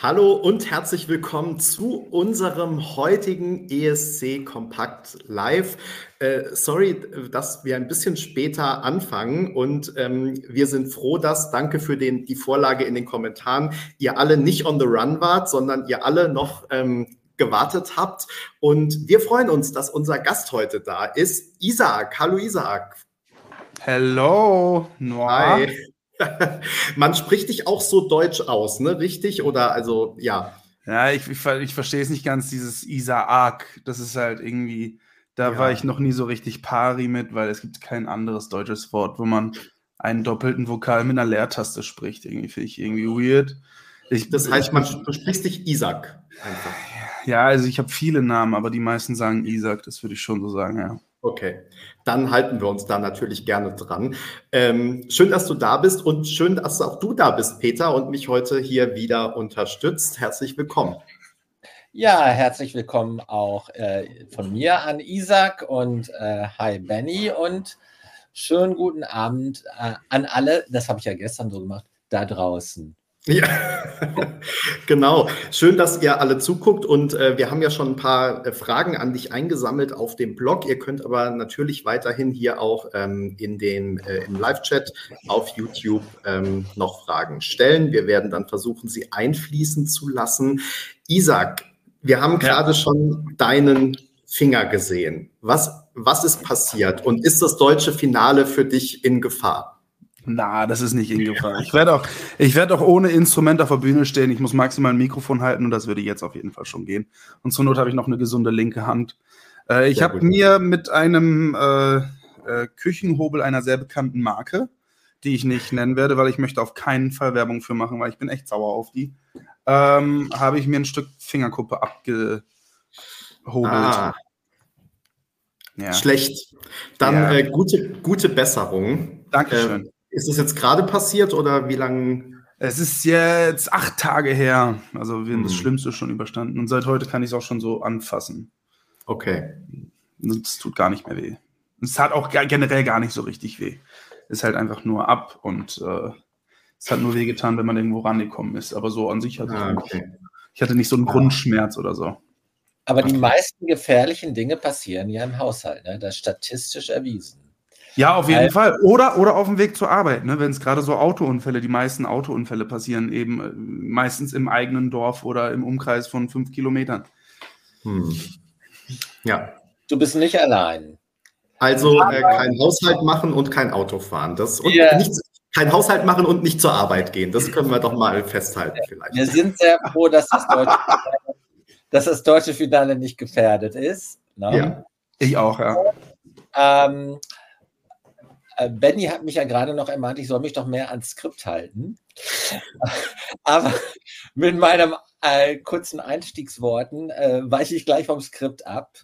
Hallo und herzlich willkommen zu unserem heutigen ESC Kompakt Live. Äh, sorry, dass wir ein bisschen später anfangen und ähm, wir sind froh, dass, danke für den, die Vorlage in den Kommentaren, ihr alle nicht on the run wart, sondern ihr alle noch ähm, gewartet habt. Und wir freuen uns, dass unser Gast heute da ist, Isaac. Hallo Isaac. Hello, Noir. Hi. Man spricht dich auch so deutsch aus, ne? Richtig? Oder also, ja. Ja, ich, ich, ich verstehe es nicht ganz, dieses Isaak. Das ist halt irgendwie, da ja. war ich noch nie so richtig pari mit, weil es gibt kein anderes deutsches Wort, wo man einen doppelten Vokal mit einer Leertaste spricht. Irgendwie finde ich irgendwie weird. Ich, das heißt, man, du sprichst dich Isaac einfach. Ja, also ich habe viele Namen, aber die meisten sagen Isaac, das würde ich schon so sagen, ja. Okay, dann halten wir uns da natürlich gerne dran. Ähm, schön, dass du da bist und schön, dass auch du da bist, Peter, und mich heute hier wieder unterstützt. Herzlich willkommen. Ja, herzlich willkommen auch äh, von mir an Isaac und äh, hi Benny und schönen guten Abend äh, an alle, das habe ich ja gestern so gemacht, da draußen. Ja, genau. Schön, dass ihr alle zuguckt und äh, wir haben ja schon ein paar äh, Fragen an dich eingesammelt auf dem Blog. Ihr könnt aber natürlich weiterhin hier auch ähm, in den, äh, im Live-Chat auf YouTube ähm, noch Fragen stellen. Wir werden dann versuchen, sie einfließen zu lassen. Isaac, wir haben gerade schon deinen Finger gesehen. Was, was ist passiert und ist das deutsche Finale für dich in Gefahr? Na, das ist nicht in Gefahr. Ich werde auch, ich werde auch ohne Instrument auf der Bühne stehen. Ich muss maximal ein Mikrofon halten und das würde jetzt auf jeden Fall schon gehen. Und zur Not habe ich noch eine gesunde linke Hand. Äh, ich habe mir mit einem äh, äh, Küchenhobel einer sehr bekannten Marke, die ich nicht nennen werde, weil ich möchte auf keinen Fall Werbung für machen, weil ich bin echt sauer auf die, ähm, habe ich mir ein Stück Fingerkuppe abgehobelt. Ah. Ja. Schlecht. Dann ja. äh, gute, gute Besserung. Dankeschön. Äh, ist das jetzt gerade passiert oder wie lange? Es ist jetzt acht Tage her. Also wir haben das hm. Schlimmste schon überstanden. Und seit heute kann ich es auch schon so anfassen. Okay. Es tut gar nicht mehr weh. Es hat auch generell gar nicht so richtig weh. Es hält einfach nur ab und äh, es hat nur weh getan, wenn man irgendwo rangekommen ist. Aber so an sich hatte ah, okay. ich, hatte nicht so einen Grundschmerz oder so. Aber die meisten gefährlichen Dinge passieren ja im Haushalt. Ne? Das ist statistisch erwiesen. Ja, auf jeden also, Fall. Oder, oder auf dem Weg zur Arbeit, ne? wenn es gerade so Autounfälle, die meisten Autounfälle passieren eben äh, meistens im eigenen Dorf oder im Umkreis von fünf Kilometern. Hm. Ja. Du bist nicht allein. Also äh, kein Haushalt machen und kein Auto fahren. Das, und yeah. nicht, kein Haushalt machen und nicht zur Arbeit gehen. Das können wir doch mal festhalten vielleicht. Wir sind sehr froh, dass das deutsche, dass das deutsche Finale nicht gefährdet ist. Ne? Ja, ich auch, ja. Ähm, äh, Benny hat mich ja gerade noch ermahnt, ich soll mich doch mehr ans Skript halten. Aber mit meinem äh, kurzen Einstiegsworten äh, weiche ich gleich vom Skript ab.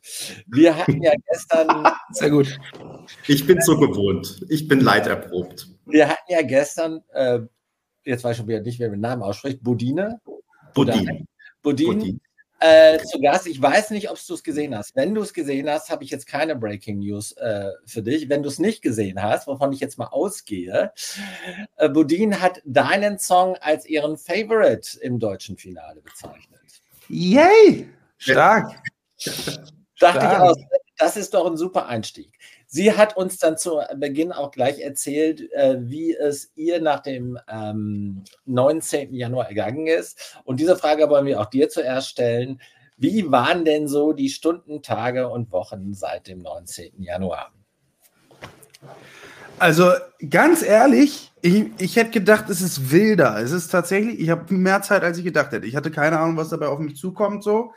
Wir hatten ja gestern. Sehr gut. Ich bin so gewohnt. Ich bin leiterprobt. Wir hatten ja gestern, äh, jetzt weiß ich schon wieder nicht, wer den Namen ausspricht, Bodine. Bodine. Bodine. Äh, zu Gast. Ich weiß nicht, ob du es gesehen hast. Wenn du es gesehen hast, habe ich jetzt keine Breaking News äh, für dich. Wenn du es nicht gesehen hast, wovon ich jetzt mal ausgehe, äh, Bodine hat deinen Song als ihren Favorite im deutschen Finale bezeichnet. Yay! Stark! Dachte Stark. ich aus, das ist doch ein super Einstieg. Sie hat uns dann zu Beginn auch gleich erzählt, äh, wie es ihr nach dem ähm, 19. Januar ergangen ist. Und diese Frage wollen wir auch dir zuerst stellen. Wie waren denn so die Stunden, Tage und Wochen seit dem 19. Januar? Also ganz ehrlich, ich, ich hätte gedacht, es ist wilder. Es ist tatsächlich, ich habe mehr Zeit, als ich gedacht hätte. Ich hatte keine Ahnung, was dabei auf mich zukommt. So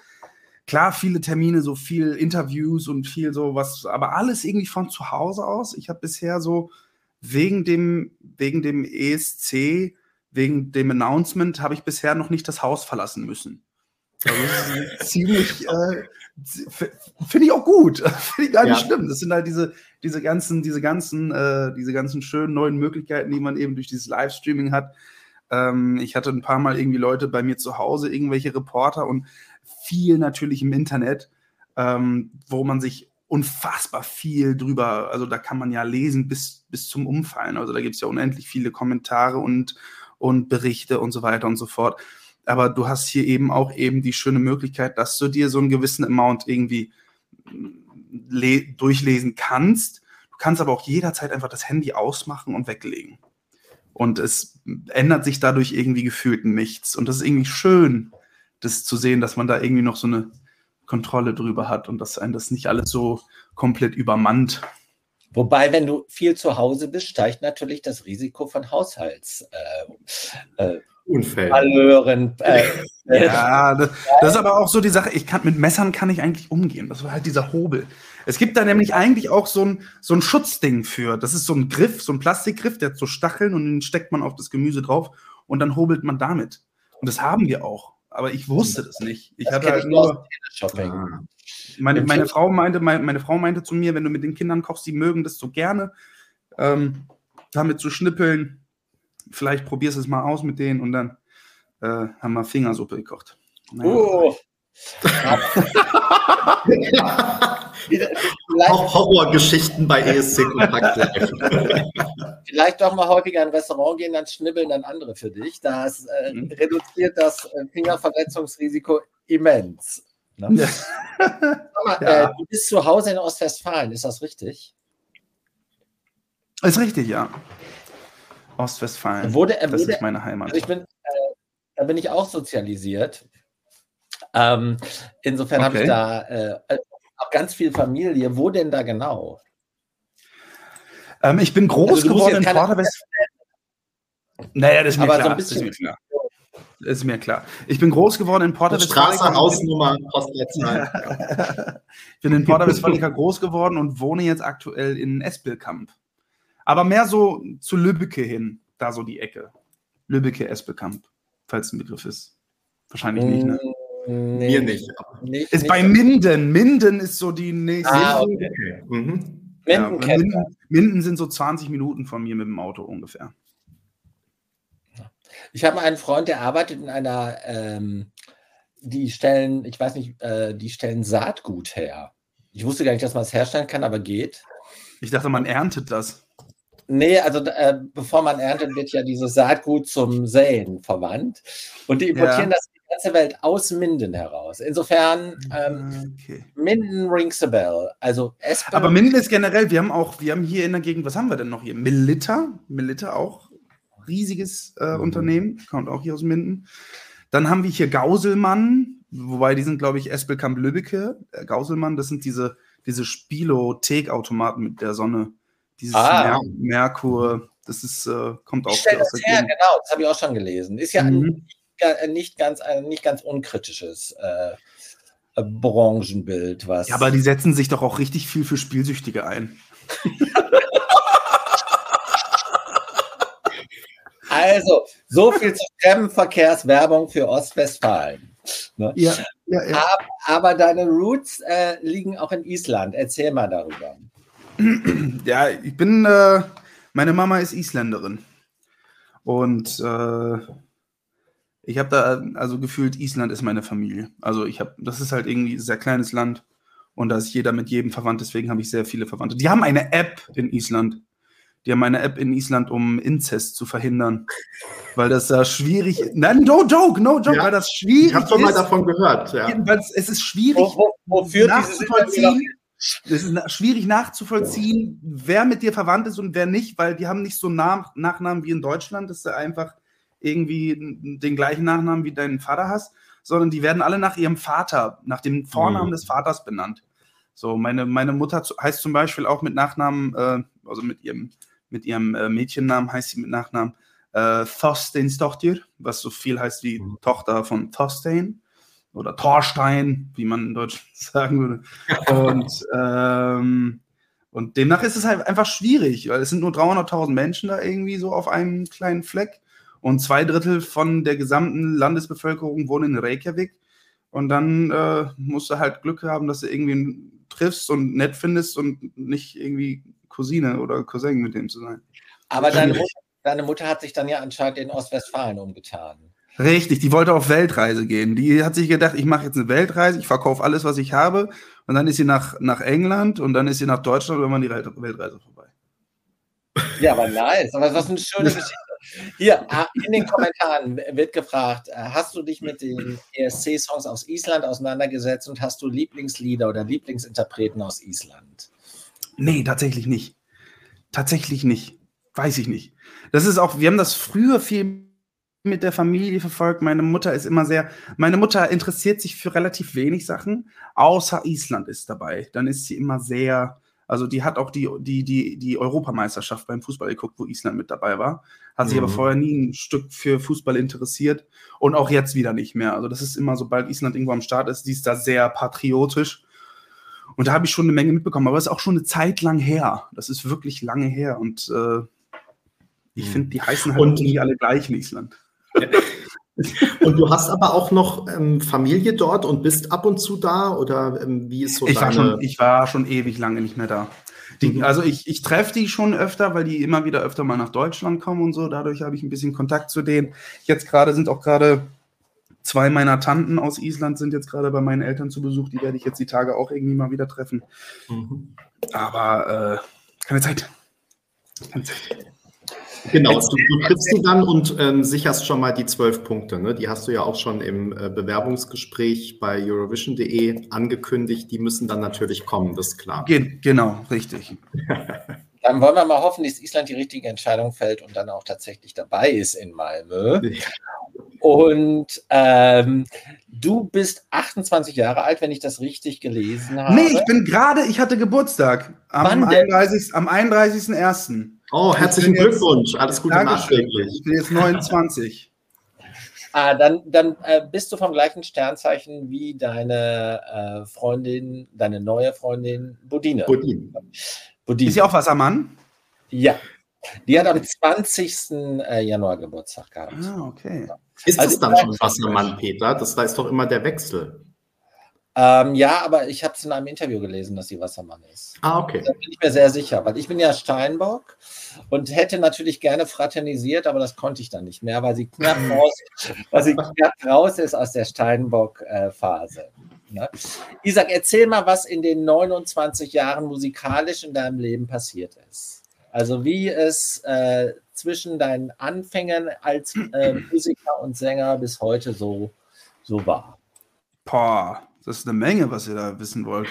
klar, viele Termine, so viel Interviews und viel so was, aber alles irgendwie von zu Hause aus. Ich habe bisher so wegen dem, wegen dem ESC, wegen dem Announcement, habe ich bisher noch nicht das Haus verlassen müssen. Also ziemlich, äh, finde ich auch gut. finde ich gar nicht ja. schlimm. Das sind halt diese, diese ganzen, diese ganzen, äh, diese ganzen schönen neuen Möglichkeiten, die man eben durch dieses Livestreaming hat. Ähm, ich hatte ein paar Mal irgendwie Leute bei mir zu Hause, irgendwelche Reporter und viel natürlich im Internet, ähm, wo man sich unfassbar viel drüber, also da kann man ja lesen bis, bis zum Umfallen. Also da gibt es ja unendlich viele Kommentare und, und Berichte und so weiter und so fort. aber du hast hier eben auch eben die schöne Möglichkeit, dass du dir so einen gewissen Amount irgendwie durchlesen kannst. Du kannst aber auch jederzeit einfach das Handy ausmachen und weglegen. Und es ändert sich dadurch irgendwie gefühlt nichts. Und das ist irgendwie schön, das zu sehen, dass man da irgendwie noch so eine Kontrolle drüber hat und dass einen das nicht alles so komplett übermannt. Wobei, wenn du viel zu Hause bist, steigt natürlich das Risiko von Haushalts. Äh, äh, Unfällen. Allören, äh, ja, das, das, ist aber auch so die Sache, ich kann mit Messern kann ich eigentlich umgehen. Das war halt dieser Hobel. Es gibt da nämlich eigentlich auch so ein, so ein Schutzding für. Das ist so ein Griff, so ein Plastikgriff, der hat so Stacheln und den steckt man auf das Gemüse drauf und dann hobelt man damit. Und das haben wir auch. Aber ich wusste das nicht. Ich das hatte halt nur. Ah. Meine, meine, Frau meinte, meine, meine, Frau meinte zu mir, wenn du mit den Kindern kochst, sie mögen das so gerne, ähm, damit zu schnippeln. Vielleicht probierst du es mal aus mit denen und dann äh, haben wir Fingersuppe gekocht. Naja, oh. Auch Horrorgeschichten bei ESC Kompakt Vielleicht doch mal häufiger in ein Restaurant gehen, dann schnibbeln dann andere für dich. Das äh, mhm. reduziert das äh, Fingerverletzungsrisiko immens. Ne? Ja. Mal, ja. äh, du bist zu Hause in Ostwestfalen, ist das richtig? Ist richtig, ja. Ostwestfalen. Wurde, das wurde, ist meine Heimat. Also ich bin, äh, da bin ich auch sozialisiert. Ähm, insofern okay. habe ich da äh, auch ganz viel Familie. Wo denn da genau? Ähm, ich bin groß also geworden in Vorderwestfalen. Naja, das ist mir Aber klar. So ein bisschen, das ist mir klar. Das ist mir klar. Ich bin groß geworden in Porta Straße, Hausnummer, Postleitzahl. ich bin in Porta Westfalica groß geworden und wohne jetzt aktuell in Espelkamp. Aber mehr so zu Lübbecke hin, da so die Ecke. Lübbecke, Espelkamp, falls ein Begriff ist. Wahrscheinlich nicht, ne? Nee, Mir nicht. nicht ist nicht bei Minden. Minden ist so die nächste. Ah, okay. Mhm. Ja, Minden, Minden, sind so 20 Minuten von mir mit dem Auto ungefähr. Ich habe einen Freund, der arbeitet in einer, ähm, die stellen, ich weiß nicht, äh, die stellen Saatgut her. Ich wusste gar nicht, dass man es herstellen kann, aber geht. Ich dachte, man erntet das. Nee, also äh, bevor man erntet, wird ja dieses Saatgut zum Säen verwandt. Und die importieren ja. das ganze Welt aus Minden heraus. Insofern, ähm, okay. Minden rings a bell. Also Espen Aber Minden ist generell, wir haben auch, wir haben hier in der Gegend, was haben wir denn noch hier? Melita, Melita auch, riesiges äh, mhm. Unternehmen, kommt auch hier aus Minden. Dann haben wir hier Gauselmann, wobei die sind, glaube ich, Espelkamp-Lübbecke. Äh, Gauselmann, das sind diese, diese Spilo-Take-Automaten mit der Sonne. Dieses ah. Mer Merkur, das ist, äh, kommt auch aus der her, Genau, das habe ich auch schon gelesen. Ist ja mhm. Äh, nicht ganz, ein äh, nicht ganz unkritisches äh, äh, Branchenbild. Was ja, aber die setzen sich doch auch richtig viel für Spielsüchtige ein. also, so viel zur Fremdenverkehrswerbung für Ostwestfalen. Ne? Ja, ja, ja. Aber, aber deine Roots äh, liegen auch in Island. Erzähl mal darüber. Ja, ich bin, äh, meine Mama ist Isländerin. Und äh, ich habe da, also gefühlt, Island ist meine Familie. Also ich habe, das ist halt irgendwie ein sehr kleines Land und da ist jeder mit jedem verwandt, deswegen habe ich sehr viele Verwandte. Die haben eine App in Island. Die haben eine App in Island, um Inzest zu verhindern. Weil das da schwierig ist. Nein, no joke, no joke, ja, weil das schwierig ist. Ich habe schon mal davon gehört, ja. Jedenfalls, es ist schwierig wo, wo, nachzuvollziehen. Es ist schwierig nachzuvollziehen, wer mit dir verwandt ist und wer nicht, weil die haben nicht so Nach Nachnamen wie in Deutschland. Das ist einfach irgendwie den gleichen Nachnamen wie deinen Vater hast, sondern die werden alle nach ihrem Vater, nach dem Vornamen mhm. des Vaters benannt. So, meine, meine Mutter heißt zum Beispiel auch mit Nachnamen, äh, also mit ihrem, mit ihrem äh, Mädchennamen heißt sie mit Nachnamen äh, Thorsteinstochter, was so viel heißt wie mhm. Tochter von Thorstein oder Thorstein, wie man in Deutsch sagen würde. Und, ähm, und demnach ist es halt einfach schwierig, weil es sind nur 300.000 Menschen da irgendwie so auf einem kleinen Fleck. Und zwei Drittel von der gesamten Landesbevölkerung wohnen in Reykjavik. Und dann äh, musst du halt Glück haben, dass du irgendwie triffst und nett findest und nicht irgendwie Cousine oder Cousin mit dem zu sein. Aber deine Mutter, deine Mutter hat sich dann ja anscheinend in Ostwestfalen umgetan. Richtig, die wollte auf Weltreise gehen. Die hat sich gedacht, ich mache jetzt eine Weltreise, ich verkaufe alles, was ich habe. Und dann ist sie nach, nach England und dann ist sie nach Deutschland und dann war die Weltreise vorbei. Ja, aber nice. Aber was eine schöne Geschichte. Hier, ah, in den Kommentaren wird gefragt, äh, hast du dich mit den ESC-Songs aus Island auseinandergesetzt und hast du Lieblingslieder oder Lieblingsinterpreten aus Island? Nee, tatsächlich nicht. Tatsächlich nicht. Weiß ich nicht. Das ist auch, wir haben das früher viel mit der Familie verfolgt. Meine Mutter ist immer sehr, meine Mutter interessiert sich für relativ wenig Sachen, außer Island ist dabei. Dann ist sie immer sehr, also die hat auch die, die, die, die Europameisterschaft beim Fußball geguckt, wo Island mit dabei war. Hat sich aber mhm. vorher nie ein Stück für Fußball interessiert und auch jetzt wieder nicht mehr. Also das ist immer, sobald Island irgendwo am Start ist, die ist da sehr patriotisch. Und da habe ich schon eine Menge mitbekommen, aber es ist auch schon eine Zeit lang her. Das ist wirklich lange her. Und äh, ich mhm. finde, die heißen halt und, nicht alle gleich in Island. Und du hast aber auch noch ähm, Familie dort und bist ab und zu da oder ähm, wie ist so ich deine... War schon, ich war schon ewig lange nicht mehr da. Die, mhm. also ich, ich treffe die schon öfter, weil die immer wieder öfter mal nach Deutschland kommen und so. Dadurch habe ich ein bisschen Kontakt zu denen. Jetzt gerade sind auch gerade zwei meiner Tanten aus Island sind jetzt gerade bei meinen Eltern zu Besuch. Die werde ich jetzt die Tage auch irgendwie mal wieder treffen. Mhm. Aber äh, keine Zeit. Keine Zeit. Genau, du, du triffst sie dann und ähm, sicherst schon mal die zwölf Punkte. Ne? Die hast du ja auch schon im äh, Bewerbungsgespräch bei Eurovision.de angekündigt. Die müssen dann natürlich kommen, das ist klar. Ge genau, richtig. Dann wollen wir mal hoffen, dass Island die richtige Entscheidung fällt und dann auch tatsächlich dabei ist in Malmö. Und ähm, du bist 28 Jahre alt, wenn ich das richtig gelesen habe. Nee, ich bin gerade, ich hatte Geburtstag am 31.01. Am 31 oh, herzlichen Glückwunsch. Alles Gute nachträglich. Ich bin jetzt 29. Ah, dann, dann äh, bist du vom gleichen Sternzeichen wie deine äh, Freundin, deine neue Freundin Bodine. Bodine. Bodine. Ist sie auch Wassermann? Ja. Die hat am 20. Äh, Januar Geburtstag gehabt. Ah, okay. Ist also, das dann schon Wassermann, Peter? Das da ist doch immer der Wechsel. Ähm, ja, aber ich habe es in einem Interview gelesen, dass sie Wassermann ist. Ah, okay. Da bin ich mir sehr sicher, weil ich bin ja Steinbock und hätte natürlich gerne fraternisiert, aber das konnte ich dann nicht mehr, weil sie knapp raus, weil sie knapp raus ist aus der Steinbock-Phase. Ne? Isaac, erzähl mal, was in den 29 Jahren musikalisch in deinem Leben passiert ist. Also wie es äh, zwischen deinen Anfängen als äh, Musiker und Sänger bis heute so, so war. Boah, das ist eine Menge, was ihr da wissen wollt.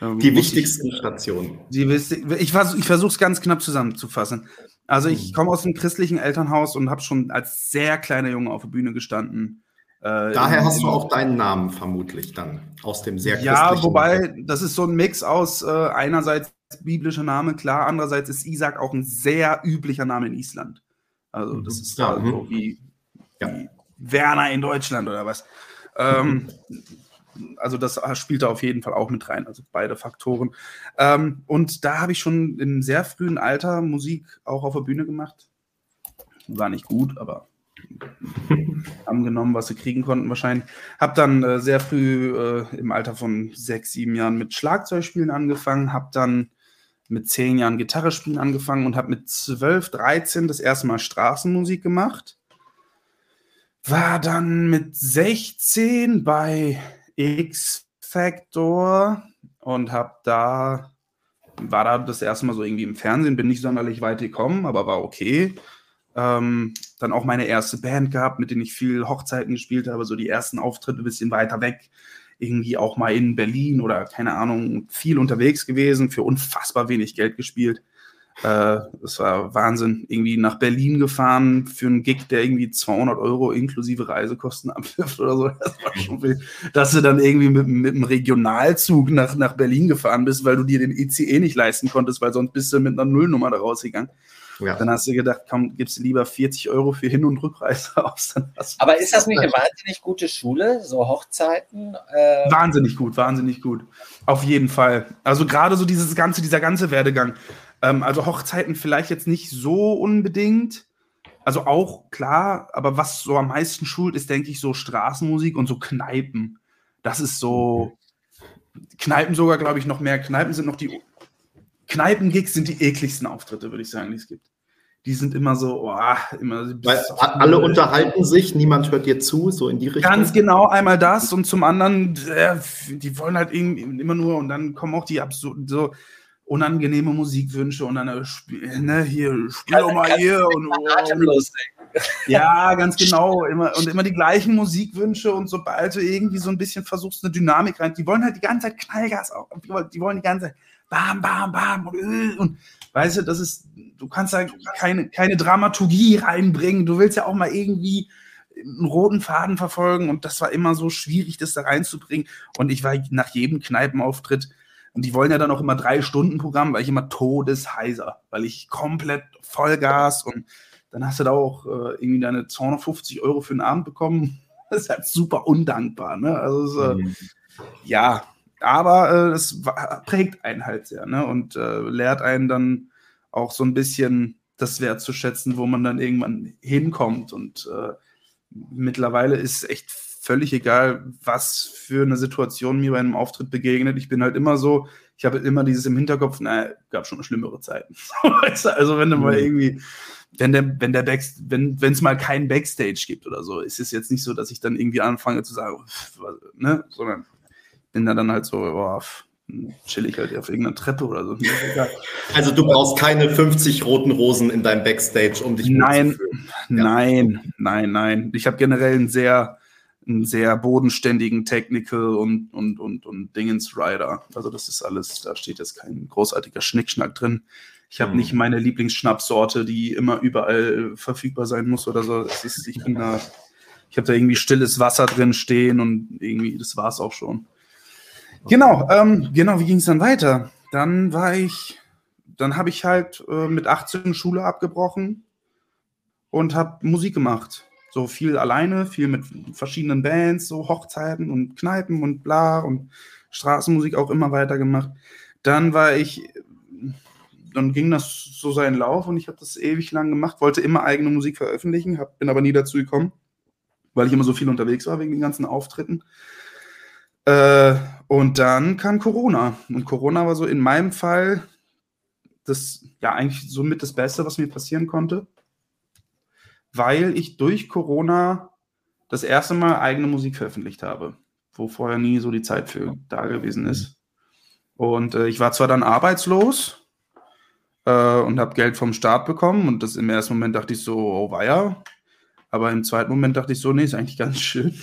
Ähm, die wichtigsten ich, Stationen. Die, ich, ich versuche es ganz knapp zusammenzufassen. Also ich hm. komme aus einem christlichen Elternhaus und habe schon als sehr kleiner Junge auf der Bühne gestanden. Äh, Daher hast du auch deinen Namen vermutlich dann aus dem sehr christlichen. Ja, wobei das ist so ein Mix aus äh, einerseits biblischer Name, klar, andererseits ist Isaac auch ein sehr üblicher Name in Island. Also das mhm. ist ja, da so wie, ja. wie Werner in Deutschland oder was. Ähm, also das spielt da auf jeden Fall auch mit rein, also beide Faktoren. Ähm, und da habe ich schon in sehr frühen Alter Musik auch auf der Bühne gemacht. War nicht gut, aber haben genommen, was sie kriegen konnten wahrscheinlich. Habe dann äh, sehr früh äh, im Alter von sechs, sieben Jahren mit Schlagzeugspielen angefangen, habe dann mit zehn Jahren Gitarre spielen angefangen und habe mit zwölf, dreizehn das erste Mal Straßenmusik gemacht. War dann mit 16 bei X Factor und habe da, war da das erste Mal so irgendwie im Fernsehen, bin nicht sonderlich weit gekommen, aber war okay. Ähm, dann auch meine erste Band gehabt, mit denen ich viel Hochzeiten gespielt habe, so die ersten Auftritte ein bisschen weiter weg. Irgendwie auch mal in Berlin oder keine Ahnung, viel unterwegs gewesen, für unfassbar wenig Geld gespielt. Äh, das war Wahnsinn. Irgendwie nach Berlin gefahren für einen Gig, der irgendwie 200 Euro inklusive Reisekosten abwirft oder so. Das war schon viel. Dass du dann irgendwie mit, mit einem Regionalzug nach, nach Berlin gefahren bist, weil du dir den ICE nicht leisten konntest, weil sonst bist du mit einer Nullnummer da rausgegangen. Ja. Dann hast du gedacht, komm, gibst du lieber 40 Euro für Hin- und Rückreise aus. Aber ist das nicht eine wahnsinnig gute Schule, so Hochzeiten? Äh wahnsinnig gut, wahnsinnig gut. Auf jeden Fall. Also gerade so dieses ganze, dieser ganze Werdegang. Ähm, also Hochzeiten vielleicht jetzt nicht so unbedingt. Also auch klar, aber was so am meisten schult, ist, denke ich, so Straßenmusik und so Kneipen. Das ist so. Kneipen sogar, glaube ich, noch mehr. Kneipen sind noch die. Kneipengigs sind die ekligsten Auftritte, würde ich sagen, die es gibt. Die sind immer so, oh, immer. Weil alle unterhalten sich, niemand hört dir zu, so in die Richtung. Ganz genau, einmal das und zum anderen, äh, die wollen halt immer nur und dann kommen auch die absurden, so unangenehme Musikwünsche und dann äh, ne, hier, spiel doch mal hier und, und ja, ganz genau. Immer, und immer die gleichen Musikwünsche und sobald du irgendwie so ein bisschen versuchst, eine Dynamik rein, die wollen halt die ganze Zeit Knallgas auf. Die wollen, die wollen die ganze Zeit bam, bam, bam und, äh, und weißt du, das ist, du kannst da keine, keine Dramaturgie reinbringen. Du willst ja auch mal irgendwie einen roten Faden verfolgen und das war immer so schwierig, das da reinzubringen. Und ich war nach jedem Kneipenauftritt und die wollen ja dann auch immer drei Stunden Programm, weil ich immer todesheiser, weil ich komplett Vollgas und dann hast du da auch äh, irgendwie deine 250 Euro für den Abend bekommen. Das ist halt super undankbar. Ne? Also, ist, äh, mhm. ja, aber es äh, prägt einen halt sehr ne? und äh, lehrt einen dann auch so ein bisschen das wertzuschätzen, wo man dann irgendwann hinkommt. Und äh, mittlerweile ist echt völlig egal, was für eine Situation mir bei einem Auftritt begegnet. Ich bin halt immer so, ich habe immer dieses im Hinterkopf, naja, gab schon schlimmere Zeiten. also wenn du mal mhm. irgendwie, wenn der, wenn der Backst wenn es mal keinen Backstage gibt oder so, ist es jetzt nicht so, dass ich dann irgendwie anfange zu sagen, ne, sondern bin da dann halt so, oh, chill ich halt auf irgendeiner Treppe oder so. Also du brauchst keine 50 roten Rosen in deinem Backstage, um dich Nein, ja. nein, nein, nein. Ich habe generell einen sehr, einen sehr bodenständigen Technical und, und, und, und Dingens Rider. Also das ist alles, da steht jetzt kein großartiger Schnickschnack drin. Ich habe hm. nicht meine Lieblingsschnappsorte, die immer überall verfügbar sein muss oder so. Ist, ich bin da, ich habe da irgendwie stilles Wasser drin stehen und irgendwie, das war es auch schon. Genau, ähm, genau, wie ging es dann weiter? Dann war ich, dann habe ich halt äh, mit 18 Schule abgebrochen und habe Musik gemacht. So viel alleine, viel mit verschiedenen Bands, so Hochzeiten und Kneipen und bla und Straßenmusik auch immer weiter gemacht. Dann war ich, dann ging das so seinen Lauf und ich habe das ewig lang gemacht, wollte immer eigene Musik veröffentlichen, hab, bin aber nie dazu gekommen, weil ich immer so viel unterwegs war wegen den ganzen Auftritten. Äh, und dann kam Corona. Und Corona war so in meinem Fall das, ja, eigentlich somit das Beste, was mir passieren konnte, weil ich durch Corona das erste Mal eigene Musik veröffentlicht habe, wo vorher nie so die Zeit für da gewesen ist. Und äh, ich war zwar dann arbeitslos äh, und habe Geld vom Staat bekommen und das im ersten Moment dachte ich so, oh weia. Aber im zweiten Moment dachte ich so, nee, ist eigentlich ganz schön.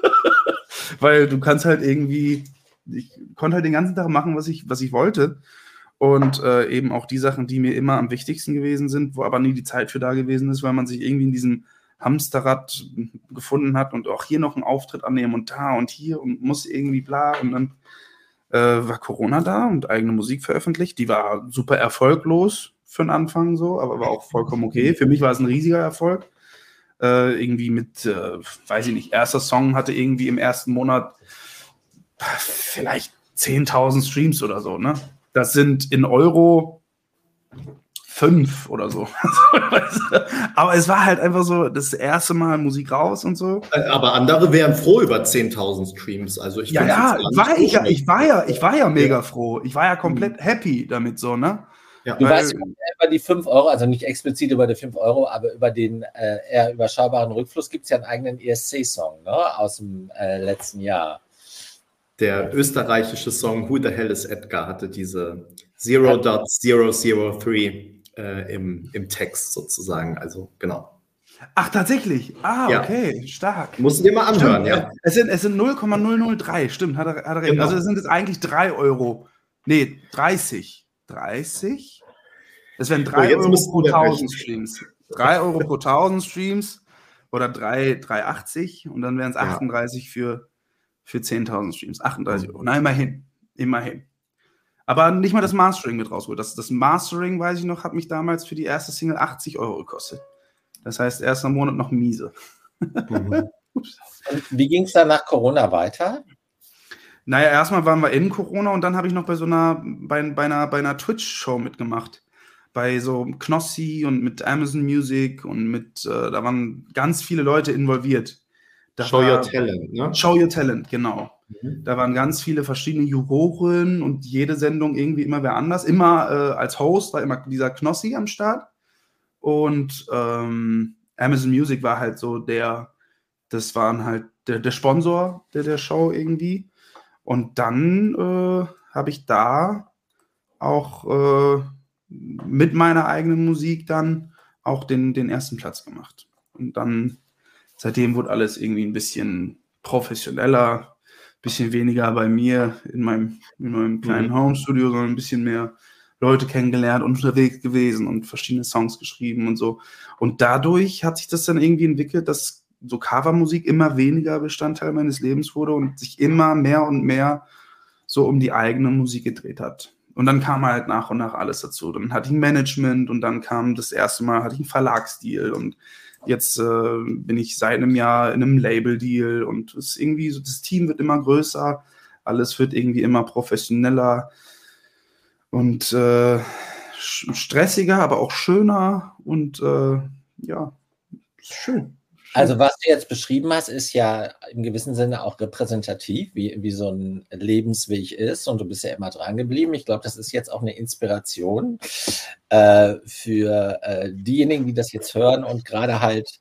weil du kannst halt irgendwie, ich konnte halt den ganzen Tag machen, was ich, was ich wollte. Und äh, eben auch die Sachen, die mir immer am wichtigsten gewesen sind, wo aber nie die Zeit für da gewesen ist, weil man sich irgendwie in diesem Hamsterrad gefunden hat und auch hier noch einen Auftritt annehmen und da und hier und muss irgendwie bla. Und dann äh, war Corona da und eigene Musik veröffentlicht. Die war super erfolglos für den Anfang so, aber war auch vollkommen okay. Für mich war es ein riesiger Erfolg äh, irgendwie mit, äh, weiß ich nicht, erster Song hatte irgendwie im ersten Monat vielleicht 10.000 Streams oder so, ne? Das sind in Euro fünf oder so. Aber es war halt einfach so das erste Mal Musik raus und so. Äh, aber andere wären froh über 10.000 Streams. Also ich ja, ja, war ich, ja, ich war ja, ich war ja mega froh. Ich war ja komplett mhm. happy damit so, ne? Ja, du weißt über die 5 Euro, also nicht explizit über die 5 Euro, aber über den äh, eher überschaubaren Rückfluss gibt es ja einen eigenen ESC-Song ne, aus dem äh, letzten Jahr. Der österreichische Song Who the Hell is Edgar hatte diese 0.003 äh, im, im Text sozusagen. Also genau. Ach, tatsächlich. Ah, ja. okay, stark. Musst du dir mal anhören, stimmt, ja. Es sind, es sind 0,003, stimmt, hat er, hat er recht. Genau. Also es sind jetzt eigentlich 3 Euro. Nee, 30. 30. Das wären 3 oh, Euro pro 1000 Streams. 3 Euro pro 1000 Streams oder 3,80 und dann wären es 38 ja. für, für 10.000 Streams. 38 Euro. Na, immerhin. Immerhin. Aber nicht mal das Mastering mit rausgeholt. Das, das Mastering, weiß ich noch, hat mich damals für die erste Single 80 Euro gekostet. Das heißt, erster Monat noch miese. Mhm. wie ging es dann nach Corona weiter? Naja, erstmal waren wir in Corona und dann habe ich noch bei so einer, bei, bei einer, bei einer Twitch-Show mitgemacht. Bei so Knossi und mit Amazon Music und mit, äh, da waren ganz viele Leute involviert. Da Show war, Your Talent, ne? Show Your Talent, genau. Mhm. Da waren ganz viele verschiedene Juroren und jede Sendung irgendwie immer wer anders. Immer äh, als Host war immer dieser Knossi am Start. Und ähm, Amazon Music war halt so der, das waren halt der, der Sponsor der, der Show irgendwie. Und dann äh, habe ich da auch äh, mit meiner eigenen Musik dann auch den, den ersten Platz gemacht. Und dann, seitdem wurde alles irgendwie ein bisschen professioneller, ein bisschen weniger bei mir in meinem, in meinem kleinen mhm. Home-Studio, sondern ein bisschen mehr Leute kennengelernt und unterwegs gewesen und verschiedene Songs geschrieben und so. Und dadurch hat sich das dann irgendwie entwickelt, dass so Covermusik immer weniger Bestandteil meines Lebens wurde und sich immer mehr und mehr so um die eigene Musik gedreht hat. Und dann kam halt nach und nach alles dazu. Dann hatte ich ein Management und dann kam das erste Mal, hatte ich einen Verlagsdeal und jetzt äh, bin ich seit einem Jahr in einem Label-Deal und es ist irgendwie so, das Team wird immer größer, alles wird irgendwie immer professioneller und äh, stressiger, aber auch schöner und äh, ja, schön. Also was du jetzt beschrieben hast, ist ja im gewissen Sinne auch repräsentativ, wie, wie so ein Lebensweg ist. Und du bist ja immer dran geblieben. Ich glaube, das ist jetzt auch eine Inspiration äh, für äh, diejenigen, die das jetzt hören und gerade halt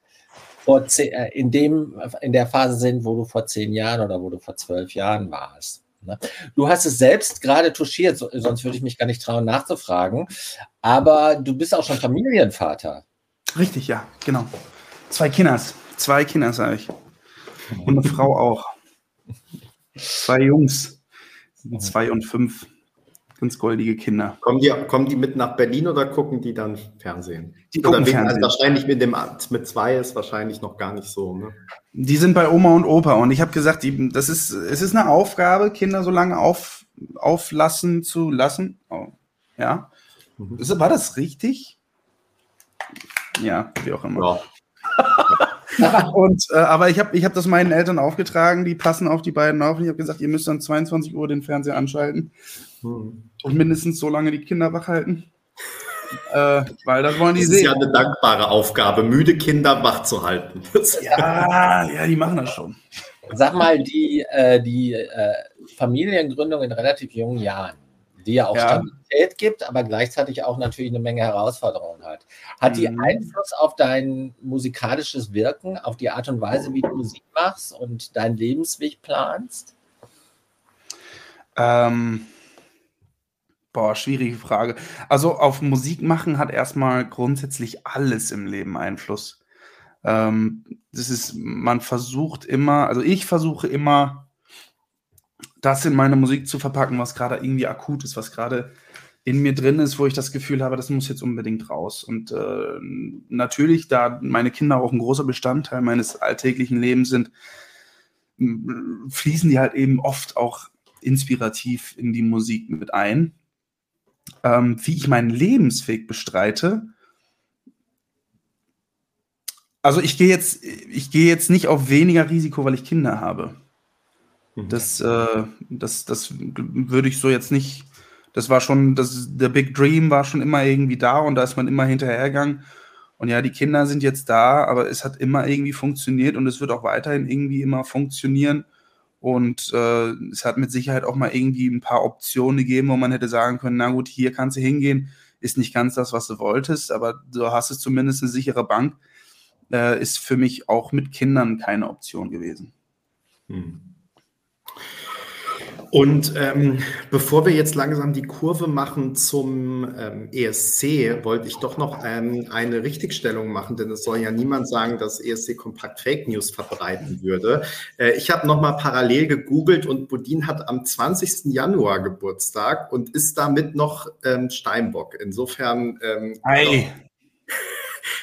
vor zehn, äh, in, dem, in der Phase sind, wo du vor zehn Jahren oder wo du vor zwölf Jahren warst. Ne? Du hast es selbst gerade touchiert, sonst würde ich mich gar nicht trauen nachzufragen. Aber du bist auch schon Familienvater. Richtig, ja, genau. Zwei Kinders. Zwei Kinder, sage ich. Und eine Frau auch. Zwei Jungs. Zwei und fünf. Ganz goldige Kinder. Kommen die, kommen die mit nach Berlin oder gucken die dann Fernsehen? Die gucken wegen, Fernsehen. Also wahrscheinlich mit dem mit zwei ist wahrscheinlich noch gar nicht so. Ne? Die sind bei Oma und Opa und ich habe gesagt, die, das ist, es ist eine Aufgabe, Kinder so lange auf, auflassen zu lassen. Oh, ja. Mhm. War das richtig? Ja, wie auch immer. Ja. und, äh, aber ich habe ich hab das meinen Eltern aufgetragen, die passen auf die beiden auf und ich habe gesagt, ihr müsst dann 22 Uhr den Fernseher anschalten hm. und mindestens so lange die Kinder wach halten. äh, weil das wollen die das sehen. Das ist ja eine dankbare Aufgabe, müde Kinder wach zu halten. ja, ja, die machen das schon. Sag mal, die, äh, die äh, Familiengründung in relativ jungen Jahren, die ja auch ja. Stabilität gibt, aber gleichzeitig auch natürlich eine Menge Herausforderungen hat. Hat die mhm. Einfluss auf dein musikalisches Wirken, auf die Art und Weise, wie du Musik machst und deinen Lebensweg planst? Ähm, boah, schwierige Frage. Also auf Musik machen hat erstmal grundsätzlich alles im Leben Einfluss. Ähm, das ist, man versucht immer, also ich versuche immer, das in meine Musik zu verpacken, was gerade irgendwie akut ist, was gerade in mir drin ist, wo ich das Gefühl habe, das muss jetzt unbedingt raus. Und äh, natürlich, da meine Kinder auch ein großer Bestandteil meines alltäglichen Lebens sind, fließen die halt eben oft auch inspirativ in die Musik mit ein. Ähm, wie ich meinen Lebensweg bestreite, also ich gehe jetzt, ich gehe jetzt nicht auf weniger Risiko, weil ich Kinder habe. Mhm. Das, äh, das, das würde ich so jetzt nicht. Das war schon, das, der Big Dream war schon immer irgendwie da und da ist man immer hinterhergegangen. Und ja, die Kinder sind jetzt da, aber es hat immer irgendwie funktioniert und es wird auch weiterhin irgendwie immer funktionieren. Und äh, es hat mit Sicherheit auch mal irgendwie ein paar Optionen gegeben, wo man hätte sagen können, na gut, hier kannst du hingehen, ist nicht ganz das, was du wolltest, aber du hast es zumindest eine sichere Bank, äh, ist für mich auch mit Kindern keine Option gewesen. Hm. Und ähm, bevor wir jetzt langsam die Kurve machen zum ähm, ESC, wollte ich doch noch ähm, eine Richtigstellung machen, denn es soll ja niemand sagen, dass ESC Kompakt Fake News verbreiten würde. Äh, ich habe nochmal parallel gegoogelt und Budin hat am 20. Januar Geburtstag und ist damit noch ähm, Steinbock. Insofern. Ähm, Ei.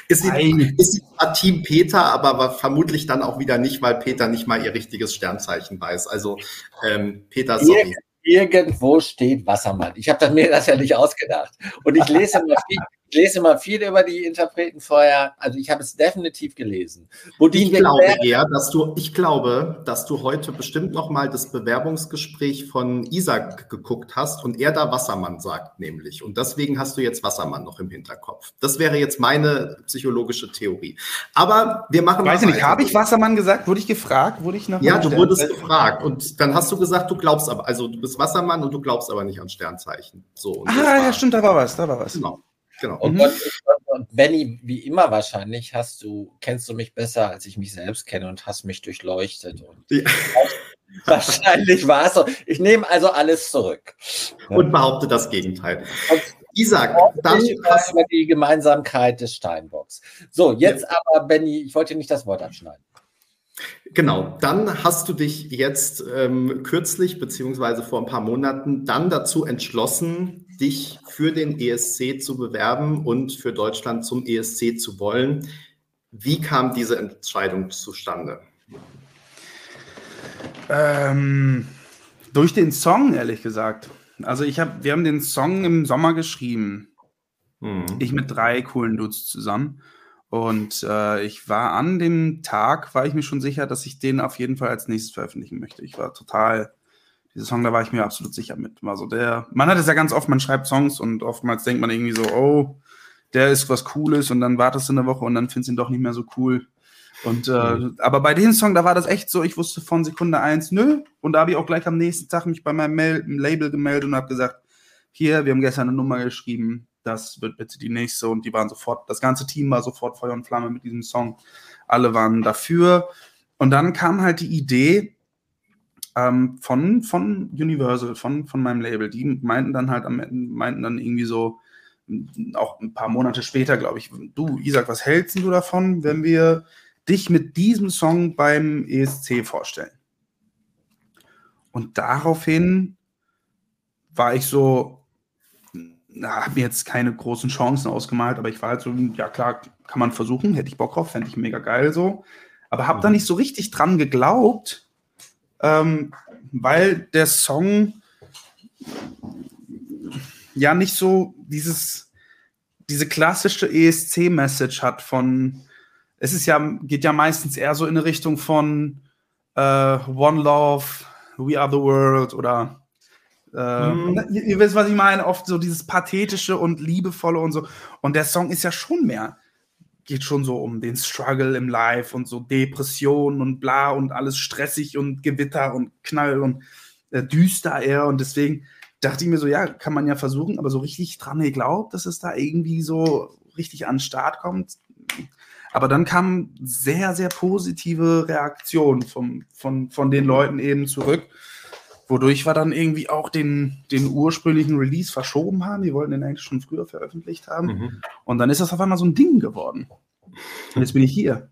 Ist sie, ist sie Team Peter, aber vermutlich dann auch wieder nicht, weil Peter nicht mal ihr richtiges Sternzeichen weiß. Also ähm, Peter, sorry. Irgendwo steht Wassermann. Ich habe mir das ja nicht ausgedacht. Und ich lese mal viel, ich lese mal viel über die Interpreten vorher. Also ich habe es definitiv gelesen. ich glaube eher, dass du, ich glaube, dass du heute bestimmt noch mal das Bewerbungsgespräch von Isaac geguckt hast und er da Wassermann sagt, nämlich. Und deswegen hast du jetzt Wassermann noch im Hinterkopf. Das wäre jetzt meine psychologische Theorie. Aber wir machen. Weiß ich nicht, habe ich Wassermann gesagt? Wurde ich gefragt? Wurde ich nach Ja, du wurdest gefragt und dann hast du gesagt, du glaubst aber, also du bist Wassermann und du glaubst aber nicht an Sternzeichen. So. ah, ja, stimmt, da war was, da war was. Genau. Genau. Und, mhm. und, Benny, wie immer wahrscheinlich, hast du, kennst du mich besser, als ich mich selbst kenne und hast mich durchleuchtet. Und ja. Wahrscheinlich war es so. Ich nehme also alles zurück. Und behaupte das Gegenteil. Und Isaac, dann hast über die Gemeinsamkeit des Steinbocks. So, jetzt ja. aber, Benny, ich wollte nicht das Wort abschneiden. Genau, dann hast du dich jetzt ähm, kürzlich beziehungsweise vor ein paar Monaten dann dazu entschlossen, dich für den ESC zu bewerben und für Deutschland zum ESC zu wollen. Wie kam diese Entscheidung zustande? Ähm, durch den Song, ehrlich gesagt. Also ich habe, wir haben den Song im Sommer geschrieben. Mhm. Ich mit drei coolen Dudes zusammen. Und äh, ich war an dem Tag, war ich mir schon sicher, dass ich den auf jeden Fall als nächstes veröffentlichen möchte. Ich war total, dieser Song, da war ich mir absolut sicher mit. Also der, man hat es ja ganz oft, man schreibt Songs und oftmals denkt man irgendwie so, oh, der ist was Cooles und dann wartest du eine Woche und dann findest du ihn doch nicht mehr so cool. Und äh, mhm. aber bei dem Song, da war das echt so, ich wusste von Sekunde eins, nö. Und da habe ich auch gleich am nächsten Tag mich bei meinem Mail, Label gemeldet und habe gesagt, hier, wir haben gestern eine Nummer geschrieben, das wird bitte die nächste. Und die waren sofort, das ganze Team war sofort Feuer und Flamme mit diesem Song. Alle waren dafür. Und dann kam halt die Idee ähm, von, von Universal, von, von meinem Label. Die meinten dann halt, meinten dann irgendwie so, auch ein paar Monate später, glaube ich, du, Isaac, was hältst du davon, wenn wir dich mit diesem Song beim ESC vorstellen? Und daraufhin war ich so, habe mir jetzt keine großen Chancen ausgemalt, aber ich war halt so, ja klar, kann man versuchen, hätte ich Bock drauf, fände ich mega geil so. Aber habe da mhm. nicht so richtig dran geglaubt, ähm, weil der Song ja nicht so dieses, diese klassische ESC-Message hat von, es ist ja, geht ja meistens eher so in eine Richtung von äh, One Love, We Are the World oder äh, mhm. ihr, ihr, wisst, was ich meine, oft so dieses pathetische und liebevolle und so. Und der Song ist ja schon mehr, geht schon so um den Struggle im Life und so Depression und bla und alles stressig und Gewitter und Knall und äh, düster eher. Und deswegen dachte ich mir so, ja, kann man ja versuchen, aber so richtig dran geglaubt, dass es da irgendwie so richtig an den Start kommt. Aber dann kamen sehr, sehr positive Reaktionen vom, von, von den Leuten eben zurück wodurch wir dann irgendwie auch den, den ursprünglichen Release verschoben haben. Die wollten den eigentlich schon früher veröffentlicht haben. Mhm. Und dann ist das auf einmal so ein Ding geworden. Und jetzt bin ich hier.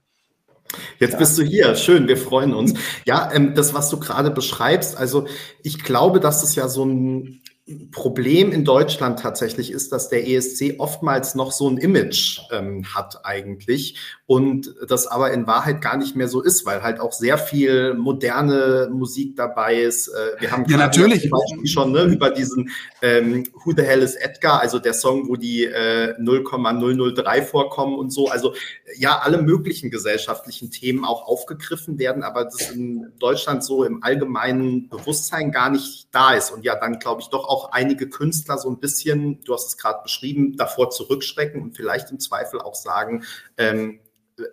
Jetzt ja. bist du hier. Schön, wir freuen uns. Ja, ähm, das, was du gerade beschreibst, also ich glaube, dass es ja so ein Problem in Deutschland tatsächlich ist, dass der ESC oftmals noch so ein Image ähm, hat eigentlich und das aber in Wahrheit gar nicht mehr so ist, weil halt auch sehr viel moderne Musik dabei ist. Äh, wir haben ja, natürlich. schon ne, über diesen ähm, Who the Hell is Edgar, also der Song, wo die äh, 0,003 vorkommen und so. Also ja, alle möglichen gesellschaftlichen Themen auch aufgegriffen werden, aber das in Deutschland so im allgemeinen Bewusstsein gar nicht da ist und ja, dann glaube ich doch auch auch einige Künstler so ein bisschen, du hast es gerade beschrieben, davor zurückschrecken und vielleicht im Zweifel auch sagen, ähm,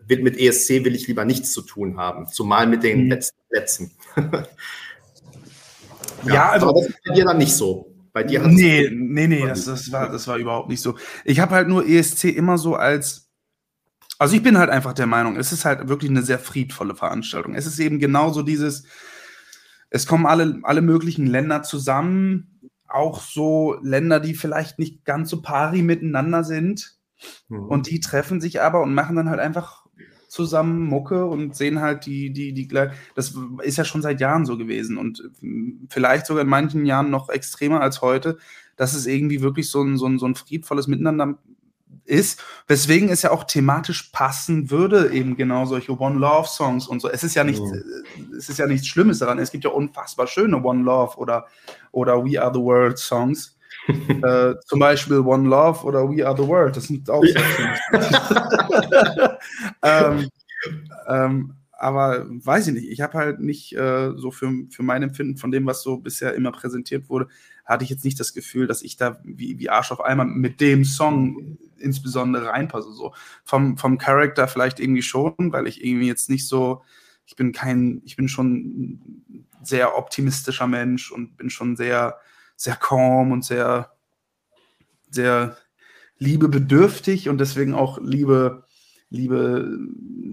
mit ESC will ich lieber nichts zu tun haben, zumal mit den mhm. letzten Plätzen. ja, ja, also aber das ist bei dir dann nicht so. Bei dir nee, nee, nee, das, das, war, das war überhaupt nicht so. Ich habe halt nur ESC immer so als, also ich bin halt einfach der Meinung, es ist halt wirklich eine sehr friedvolle Veranstaltung. Es ist eben genauso dieses, es kommen alle, alle möglichen Länder zusammen, auch so Länder, die vielleicht nicht ganz so pari miteinander sind. Mhm. Und die treffen sich aber und machen dann halt einfach zusammen Mucke und sehen halt die, die, die, das ist ja schon seit Jahren so gewesen und vielleicht sogar in manchen Jahren noch extremer als heute, dass es irgendwie wirklich so ein, so ein, so ein friedvolles Miteinander ist, weswegen es ja auch thematisch passen würde, eben genau solche One Love Songs und so. Es ist ja nicht, mhm. es ist ja nichts Schlimmes daran. Es gibt ja unfassbar schöne One Love oder, oder We Are the World Songs. Äh, zum Beispiel One Love oder We Are the World. Das sind auch ja. ähm, ähm, aber weiß ich nicht. Ich habe halt nicht äh, so für, für mein Empfinden von dem, was so bisher immer präsentiert wurde, hatte ich jetzt nicht das Gefühl, dass ich da wie, wie Arsch auf einmal mit dem Song insbesondere reinpasse. So vom, vom Charakter vielleicht irgendwie schon, weil ich irgendwie jetzt nicht so, ich bin kein, ich bin schon ein sehr optimistischer Mensch und bin schon sehr, sehr calm und sehr, sehr liebebedürftig und deswegen auch Liebe, Liebe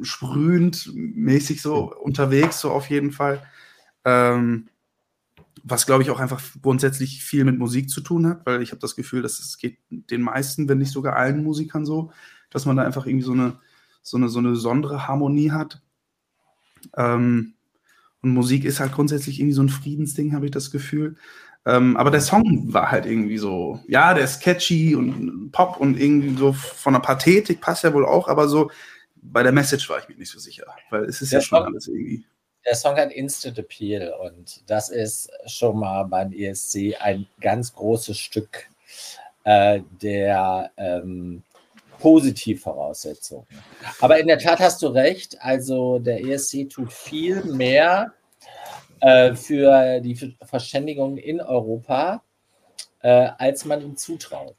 sprühend mäßig so unterwegs, so auf jeden Fall. Ähm, was, glaube ich, auch einfach grundsätzlich viel mit Musik zu tun hat, weil ich habe das Gefühl, dass es geht den meisten, wenn nicht sogar allen Musikern so, dass man da einfach irgendwie so eine, so eine, so eine besondere Harmonie hat. Ähm, und Musik ist halt grundsätzlich irgendwie so ein Friedensding, habe ich das Gefühl. Ähm, aber der Song war halt irgendwie so, ja, der ist catchy und Pop und irgendwie so von der Pathetik passt ja wohl auch, aber so bei der Message war ich mir nicht so sicher, weil es ist der ja schon Song, alles irgendwie. Der Song hat Instant Appeal und das ist schon mal beim ESC ein ganz großes Stück äh, der ähm, Positivvoraussetzungen. Aber in der Tat hast du recht, also der ESC tut viel mehr äh, für die Verständigung in Europa, äh, als man ihm zutraut.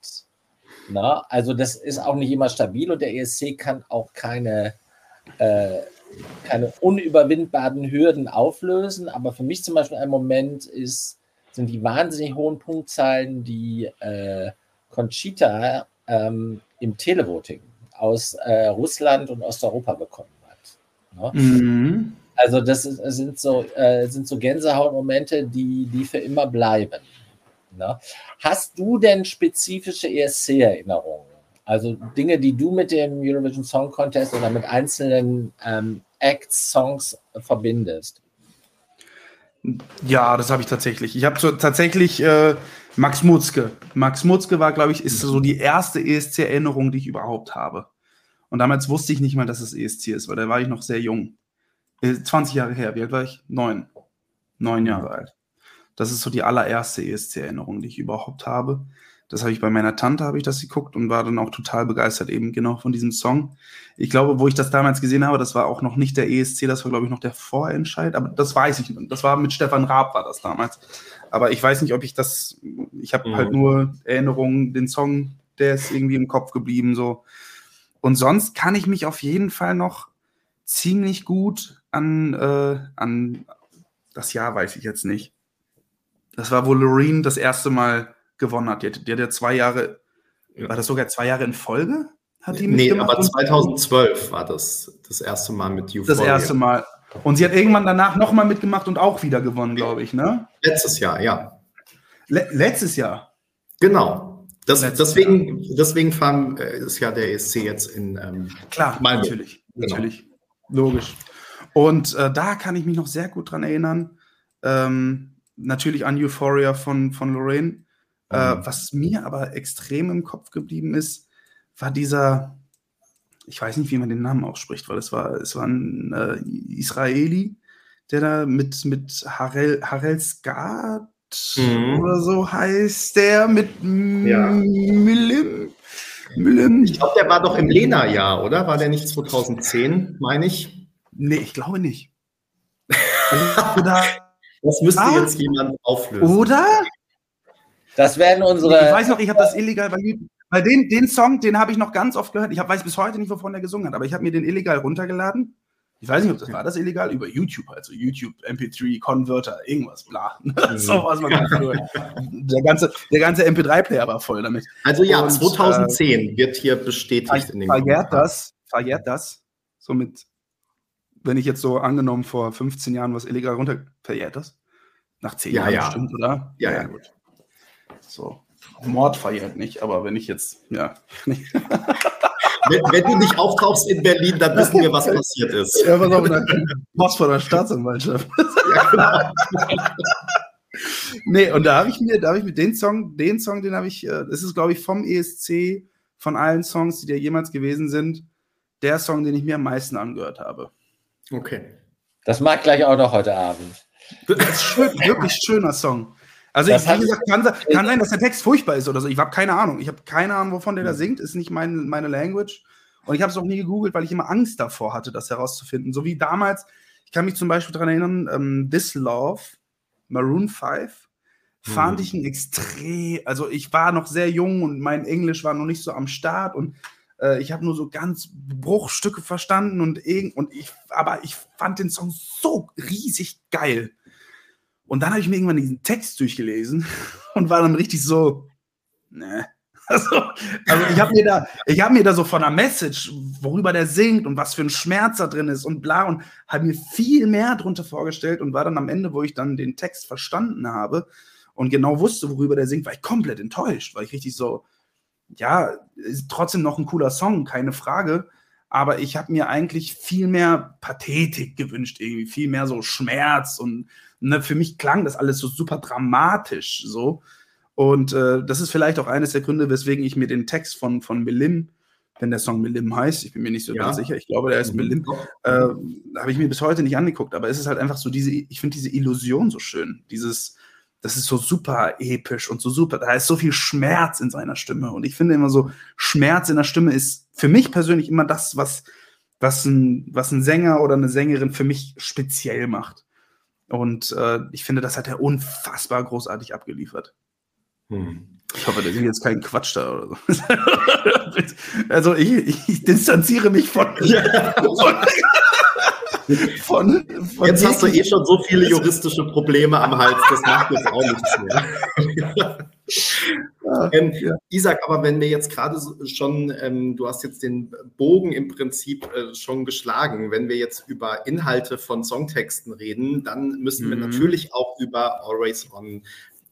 Na, also das ist auch nicht immer stabil und der ESC kann auch keine, äh, keine unüberwindbaren Hürden auflösen. Aber für mich zum Beispiel ein Moment ist, sind die wahnsinnig hohen Punktzahlen, die äh, Conchita ähm, im Televoting aus äh, Russland und Osteuropa bekommen hat. Ne? Mhm. Also das sind, so, äh, sind so Gänsehautmomente, die, die für immer bleiben. Ne? Hast du denn spezifische ESC-Erinnerungen? Also Dinge, die du mit dem Eurovision Song Contest oder mit einzelnen ähm, Acts, Songs verbindest? Ja, das habe ich tatsächlich. Ich habe so, tatsächlich äh, Max Mutzke. Max Mutzke war, glaube ich, ist so die erste ESC-Erinnerung, die ich überhaupt habe. Und damals wusste ich nicht mal, dass es ESC ist, weil da war ich noch sehr jung. 20 äh, Jahre her. Wie alt war ich? Neun. Neun Jahre alt. Das ist so die allererste ESC-Erinnerung, die ich überhaupt habe. Das habe ich bei meiner Tante, habe ich das geguckt und war dann auch total begeistert eben genau von diesem Song. Ich glaube, wo ich das damals gesehen habe, das war auch noch nicht der ESC, das war glaube ich noch der Vorentscheid, aber das weiß ich nicht. Das war mit Stefan Raab war das damals. Aber ich weiß nicht, ob ich das, ich habe mhm. halt nur Erinnerungen, den Song, der ist irgendwie im Kopf geblieben so. Und sonst kann ich mich auf jeden Fall noch ziemlich gut an, äh, an das Jahr, weiß ich jetzt nicht. Das war, wo Loreen das erste Mal gewonnen hat. Die hat, die hat ja zwei Jahre, ja. war das sogar zwei Jahre in Folge? Hat die nee, aber 2012 war das das erste Mal mit Euphoria. Das erste Mal. Und sie hat irgendwann danach nochmal mitgemacht und auch wieder gewonnen, glaube ich, ne? Letztes Jahr, ja. Le letztes Jahr? Genau. Das, deswegen, Jahr. deswegen fahren, äh, ist ja der ESC jetzt in ähm, Klar, Malmö. natürlich. Genau. Natürlich. Logisch. Und äh, da kann ich mich noch sehr gut dran erinnern. Ähm, natürlich an Euphoria von, von Lorraine. Äh, mhm. was mir aber extrem im Kopf geblieben ist, war dieser, ich weiß nicht, wie man den Namen ausspricht, weil es war, es war ein äh, Israeli, der da mit, mit Harel, Harel Skat mhm. oder so heißt der, mit ja. Milim. Milim. Ich glaube, der war doch im Lena-Jahr, oder? War der nicht 2010, meine ich? Nee, ich glaube nicht. oder, das müsste ah, jetzt jemand auflösen. Oder? Das werden unsere. Ich weiß noch, ich habe das illegal bei YouTube. Weil den, den Song, den habe ich noch ganz oft gehört. Ich hab, weiß bis heute nicht, wovon er gesungen hat, aber ich habe mir den illegal runtergeladen. Ich weiß nicht, ob das war das illegal über YouTube, also YouTube, MP3, Converter, irgendwas, bla. Mhm. so was man der ganze, der ganze MP3-Player war voll damit. Also ja, Und, 2010 äh, wird hier bestätigt in dem Verjährt das, verjährt das, somit, wenn ich jetzt so angenommen vor 15 Jahren was illegal runter, verjährt das? Nach 10 ja, Jahren ja. bestimmt, oder? Ja, ja, gut. So. Mord verjährt nicht, aber wenn ich jetzt, ja. wenn, wenn, du nicht auftauchst in Berlin, dann wissen wir, was passiert ist. Ja, was auch Post von der Staatsanwaltschaft. ja, genau. nee, und da habe ich mir, da habe ich mir den Song, den Song, den habe ich, äh, das ist, glaube ich, vom ESC, von allen Songs, die da jemals gewesen sind, der Song, den ich mir am meisten angehört habe. Okay. Das mag gleich auch noch heute Abend. Das ist schön, wirklich schöner Song. Also, ich, wie gesagt, kann, kann, sein, dass der Text furchtbar ist oder so. Ich habe keine Ahnung. Ich habe keine Ahnung, wovon der da hm. singt. Ist nicht mein, meine Language. Und ich habe es auch nie gegoogelt, weil ich immer Angst davor hatte, das herauszufinden. So wie damals, ich kann mich zum Beispiel daran erinnern, ähm, This Love, Maroon 5, fand mhm. ich ein extrem, also ich war noch sehr jung und mein Englisch war noch nicht so am Start und äh, ich habe nur so ganz Bruchstücke verstanden und, und ich, aber ich fand den Song so riesig geil. Und dann habe ich mir irgendwann diesen Text durchgelesen und war dann richtig so, ne. Also, also ich habe mir, da, hab mir da so von der Message, worüber der singt und was für ein Schmerz da drin ist und bla und habe mir viel mehr drunter vorgestellt und war dann am Ende, wo ich dann den Text verstanden habe und genau wusste, worüber der singt, war ich komplett enttäuscht, weil ich richtig so, ja, ist trotzdem noch ein cooler Song, keine Frage, aber ich habe mir eigentlich viel mehr Pathetik gewünscht, irgendwie viel mehr so Schmerz und ne, für mich klang das alles so super dramatisch so. Und äh, das ist vielleicht auch eines der Gründe, weswegen ich mir den Text von, von Melim, wenn der Song Melim heißt, ich bin mir nicht so ja. ganz sicher, ich glaube, der heißt mhm. Melim, äh, habe ich mir bis heute nicht angeguckt, aber es ist halt einfach so diese, ich finde diese Illusion so schön, dieses, das ist so super episch und so super, da ist so viel Schmerz in seiner Stimme und ich finde immer so, Schmerz in der Stimme ist für mich persönlich immer das, was, was, ein, was ein Sänger oder eine Sängerin für mich speziell macht. Und äh, ich finde, das hat er unfassbar großartig abgeliefert. Hm. Ich hoffe, das ist jetzt kein Quatsch da oder so. also ich, ich, distanziere mich von. Ja. von, von jetzt hast du eh schon so viele juristische Probleme am Hals, das macht jetzt auch nichts mehr. ähm, ja. Isaac, aber wenn wir jetzt gerade schon, ähm, du hast jetzt den Bogen im Prinzip äh, schon geschlagen, wenn wir jetzt über Inhalte von Songtexten reden, dann müssen mhm. wir natürlich auch über Always On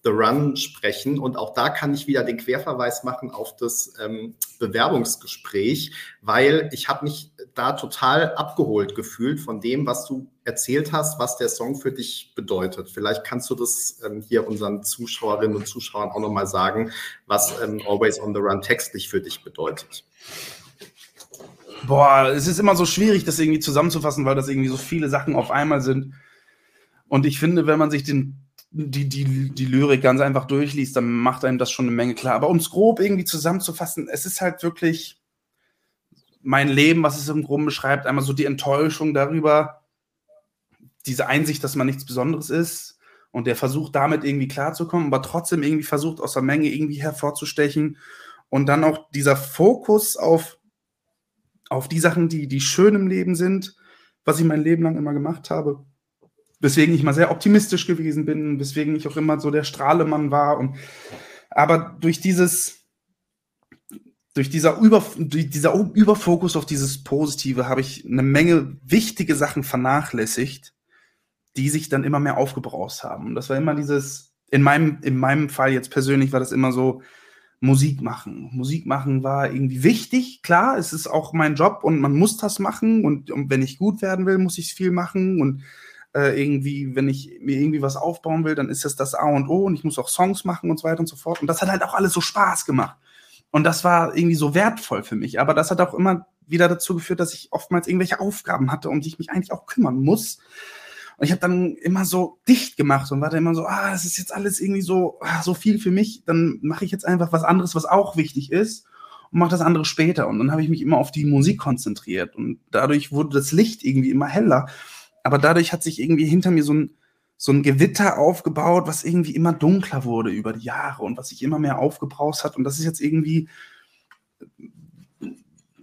The Run sprechen. Und auch da kann ich wieder den Querverweis machen auf das ähm, Bewerbungsgespräch, weil ich habe mich da total abgeholt gefühlt von dem, was du erzählt hast, was der Song für dich bedeutet. Vielleicht kannst du das ähm, hier unseren Zuschauerinnen und Zuschauern auch nochmal sagen, was ähm, Always on the Run textlich für dich bedeutet. Boah, es ist immer so schwierig, das irgendwie zusammenzufassen, weil das irgendwie so viele Sachen auf einmal sind. Und ich finde, wenn man sich den die, die, die Lyrik ganz einfach durchliest, dann macht einem das schon eine Menge klar. Aber um es grob irgendwie zusammenzufassen, es ist halt wirklich mein Leben, was es im Groben beschreibt, einmal so die Enttäuschung darüber, diese Einsicht, dass man nichts Besonderes ist und der versucht damit irgendwie klarzukommen, aber trotzdem irgendwie versucht aus der Menge irgendwie hervorzustechen und dann auch dieser Fokus auf, auf die Sachen, die, die schön im Leben sind, was ich mein Leben lang immer gemacht habe weswegen ich mal sehr optimistisch gewesen bin, weswegen ich auch immer so der Strahlemann war. Und aber durch dieses, durch dieser, Über, durch dieser Überfokus auf dieses Positive habe ich eine Menge wichtige Sachen vernachlässigt, die sich dann immer mehr aufgebraucht haben. Und das war immer dieses, in meinem, in meinem Fall jetzt persönlich war das immer so, Musik machen. Musik machen war irgendwie wichtig, klar, es ist auch mein Job und man muss das machen und, und wenn ich gut werden will, muss ich viel machen und äh, irgendwie, wenn ich mir irgendwie was aufbauen will, dann ist das das A und O und ich muss auch Songs machen und so weiter und so fort. Und das hat halt auch alles so Spaß gemacht. Und das war irgendwie so wertvoll für mich. Aber das hat auch immer wieder dazu geführt, dass ich oftmals irgendwelche Aufgaben hatte, um die ich mich eigentlich auch kümmern muss. Und ich habe dann immer so dicht gemacht und war dann immer so, ah, das ist jetzt alles irgendwie so, ah, so viel für mich. Dann mache ich jetzt einfach was anderes, was auch wichtig ist und mache das andere später. Und dann habe ich mich immer auf die Musik konzentriert und dadurch wurde das Licht irgendwie immer heller aber dadurch hat sich irgendwie hinter mir so ein, so ein Gewitter aufgebaut, was irgendwie immer dunkler wurde über die Jahre und was sich immer mehr aufgebraust hat. Und das ist jetzt irgendwie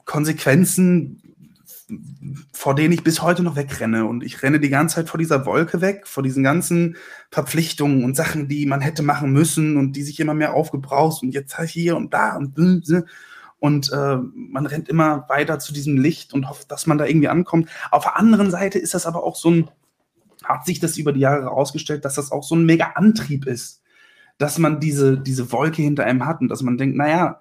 Konsequenzen, vor denen ich bis heute noch wegrenne. Und ich renne die ganze Zeit vor dieser Wolke weg, vor diesen ganzen Verpflichtungen und Sachen, die man hätte machen müssen und die sich immer mehr aufgebraust und jetzt hier und da und und äh, man rennt immer weiter zu diesem Licht und hofft, dass man da irgendwie ankommt. Auf der anderen Seite ist das aber auch so ein, hat sich das über die Jahre herausgestellt, dass das auch so ein mega Antrieb ist, dass man diese, diese Wolke hinter einem hat und dass man denkt, naja,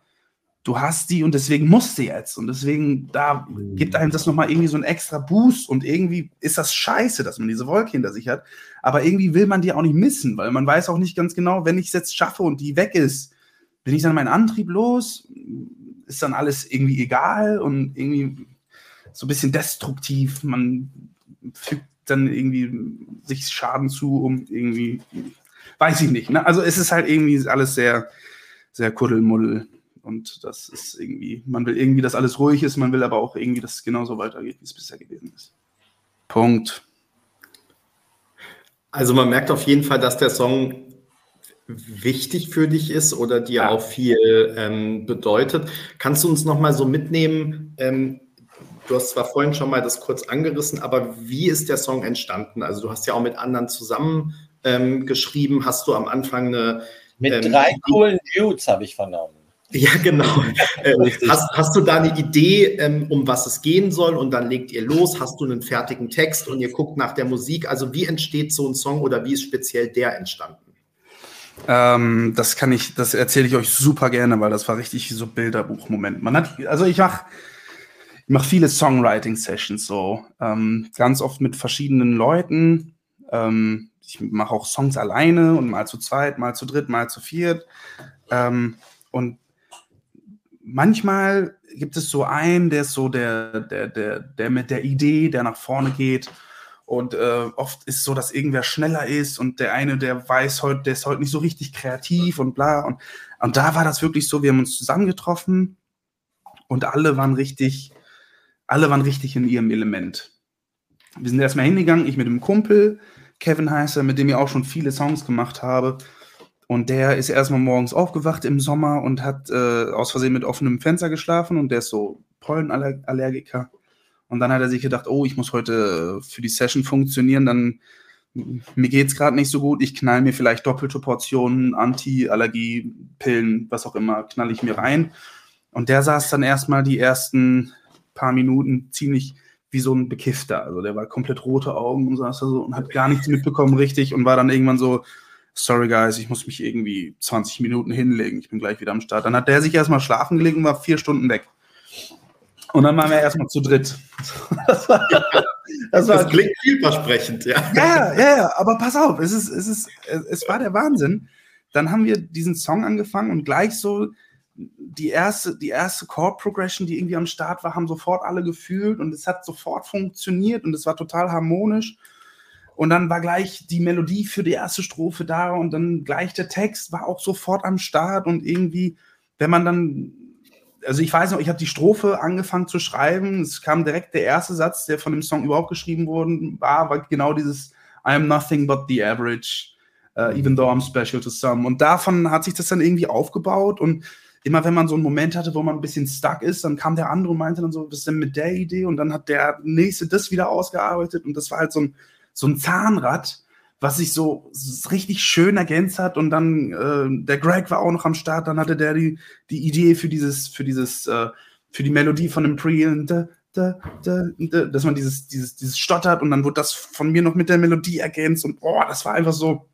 du hast die und deswegen musst du jetzt. Und deswegen, da gibt einem das nochmal irgendwie so einen extra Boost und irgendwie ist das scheiße, dass man diese Wolke hinter sich hat. Aber irgendwie will man die auch nicht missen, weil man weiß auch nicht ganz genau, wenn ich es jetzt schaffe und die weg ist, bin ich dann meinen Antrieb los? Ist dann alles irgendwie egal und irgendwie so ein bisschen destruktiv. Man fügt dann irgendwie sich Schaden zu, um irgendwie, weiß ich nicht. Ne? Also es ist halt irgendwie alles sehr, sehr kuddelmuddel. Und das ist irgendwie, man will irgendwie, dass alles ruhig ist, man will aber auch irgendwie, dass es genauso weitergeht, wie es bisher gewesen ist. Punkt. Also man merkt auf jeden Fall, dass der Song wichtig für dich ist oder dir ja. auch viel ähm, bedeutet. Kannst du uns noch mal so mitnehmen? Ähm, du hast zwar vorhin schon mal das kurz angerissen, aber wie ist der Song entstanden? Also du hast ja auch mit anderen zusammen ähm, geschrieben. Hast du am Anfang eine mit ähm, drei coolen Dudes habe ich vernommen. Ja, genau. Äh, hast, hast, du da eine Idee, ähm, um was es gehen soll und dann legt ihr los? Hast du einen fertigen Text und ihr guckt nach der Musik? Also wie entsteht so ein Song oder wie ist speziell der entstanden? Ähm, das kann ich, das erzähle ich euch super gerne, weil das war richtig so Bilderbuch-Moment. Man hat, also ich mache ich mach viele Songwriting-Sessions so, ähm, ganz oft mit verschiedenen Leuten. Ähm, ich mache auch Songs alleine und mal zu zweit, mal zu dritt, mal zu viert. Ähm, und manchmal gibt es so einen, der ist so der, der, der, der mit der Idee, der nach vorne geht. Und äh, oft ist so, dass irgendwer schneller ist und der eine, der weiß heute, der ist heute nicht so richtig kreativ und bla. Und, und da war das wirklich so, wir haben uns zusammengetroffen und alle waren richtig, alle waren richtig in ihrem Element. Wir sind erstmal hingegangen, ich mit dem Kumpel, Kevin heißt er, mit dem ich auch schon viele Songs gemacht habe. Und der ist erstmal morgens aufgewacht im Sommer und hat äh, aus Versehen mit offenem Fenster geschlafen und der ist so Pollenallergiker. Und dann hat er sich gedacht, oh, ich muss heute für die Session funktionieren, dann mir geht es gerade nicht so gut, ich knall mir vielleicht doppelte Portionen Anti-Allergie-Pillen, was auch immer, knall ich mir rein. Und der saß dann erstmal die ersten paar Minuten ziemlich wie so ein Bekiffter. Also der war komplett rote Augen und saß da so und hat gar nichts mitbekommen richtig und war dann irgendwann so, sorry guys, ich muss mich irgendwie 20 Minuten hinlegen, ich bin gleich wieder am Start. Dann hat der sich erstmal schlafen gelegt und war vier Stunden weg. Und dann waren wir erstmal zu dritt. Das, war, das, war, das klingt vielversprechend, ja. Ja, ja, ja, aber pass auf, es, ist, es, ist, es war der Wahnsinn. Dann haben wir diesen Song angefangen und gleich so die erste, die erste Chord Progression, die irgendwie am Start war, haben sofort alle gefühlt und es hat sofort funktioniert und es war total harmonisch. Und dann war gleich die Melodie für die erste Strophe da und dann gleich der Text war auch sofort am Start und irgendwie, wenn man dann, also ich weiß noch, ich habe die Strophe angefangen zu schreiben, es kam direkt der erste Satz, der von dem Song überhaupt geschrieben worden war, war genau dieses I am nothing but the average, uh, even though I'm special to some. Und davon hat sich das dann irgendwie aufgebaut und immer wenn man so einen Moment hatte, wo man ein bisschen stuck ist, dann kam der andere und meinte dann so, was ist denn mit der Idee? Und dann hat der nächste das wieder ausgearbeitet und das war halt so ein, so ein Zahnrad, was sich so richtig schön ergänzt hat. Und dann, äh, der Greg war auch noch am Start, dann hatte der die, die Idee für dieses, für dieses, äh, für die Melodie von dem Pre, da, da, da, da, dass man dieses, dieses, dieses stottert und dann wurde das von mir noch mit der Melodie ergänzt und oh, das war einfach so,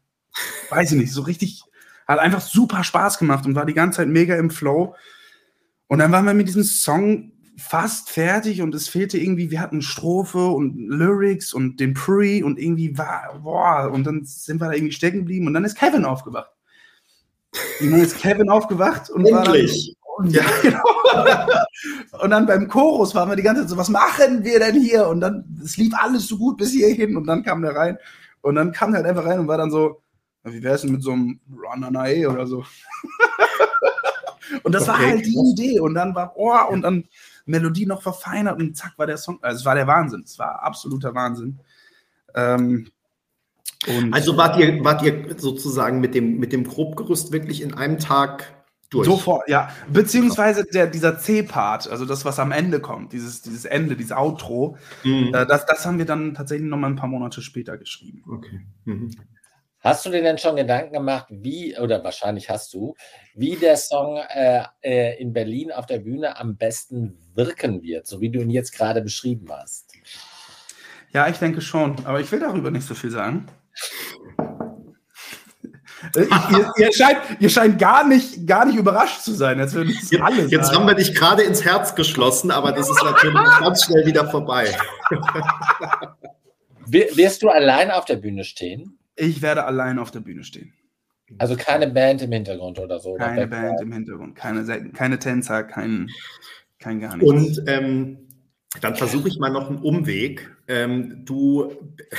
weiß ich nicht, so richtig hat einfach super Spaß gemacht und war die ganze Zeit mega im Flow. Und dann waren wir mit diesem Song fast fertig und es fehlte irgendwie, wir hatten Strophe und Lyrics und den Pre und irgendwie war, boah, und dann sind wir da irgendwie stecken geblieben und dann ist Kevin aufgewacht. Und dann ist Kevin aufgewacht und Endlich. war dann, ja, genau. und dann beim Chorus waren wir die ganze Zeit so, was machen wir denn hier? Und dann, es lief alles so gut bis hierhin und dann kam der rein und dann kam er halt einfach rein und war dann so, wie wäre es denn mit so einem Run on A oder so? und das okay, war halt die Idee. Und dann war, oh, und dann Melodie noch verfeinert und zack war der Song. Also es war der Wahnsinn. Es war absoluter Wahnsinn. Ähm, also wart ihr, wart ihr sozusagen mit dem, mit dem Grobgerüst wirklich in einem Tag durch? Sofort, ja. Beziehungsweise der, dieser C-Part, also das, was am Ende kommt, dieses, dieses Ende, dieses Outro, mhm. äh, das, das haben wir dann tatsächlich noch mal ein paar Monate später geschrieben. Okay. Mhm. Hast du dir denn schon Gedanken gemacht, wie, oder wahrscheinlich hast du, wie der Song äh, äh, in Berlin auf der Bühne am besten wirken wird, so wie du ihn jetzt gerade beschrieben hast? Ja, ich denke schon, aber ich will darüber nicht so viel sagen. Äh, ihr, ihr, scheint, ihr scheint gar nicht, gar nicht überrascht zu sein, als würden jetzt, alle Jetzt sagen. haben wir dich gerade ins Herz geschlossen, aber das ist natürlich ganz schnell wieder vorbei. Wirst du alleine auf der Bühne stehen? Ich werde allein auf der Bühne stehen. Also keine Band im Hintergrund oder so. Keine oder Band im Hintergrund, keine, keine Tänzer, kein, kein gar nichts. Und ähm, dann versuche ich mal noch einen Umweg. Ähm, du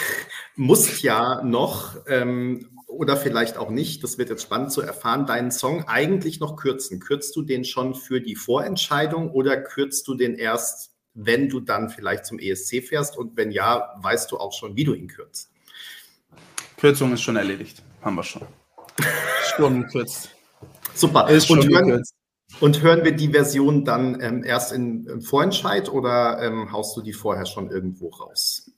musst ja noch ähm, oder vielleicht auch nicht, das wird jetzt spannend zu erfahren, deinen Song eigentlich noch kürzen. Kürzt du den schon für die Vorentscheidung oder kürzt du den erst, wenn du dann vielleicht zum ESC fährst? Und wenn ja, weißt du auch schon, wie du ihn kürzt? Kürzung ist schon erledigt. Haben wir schon. Schon gekürzt. Super. Ist schon und, hören, gekürzt. und hören wir die Version dann ähm, erst in, im Vorentscheid oder ähm, haust du die vorher schon irgendwo raus?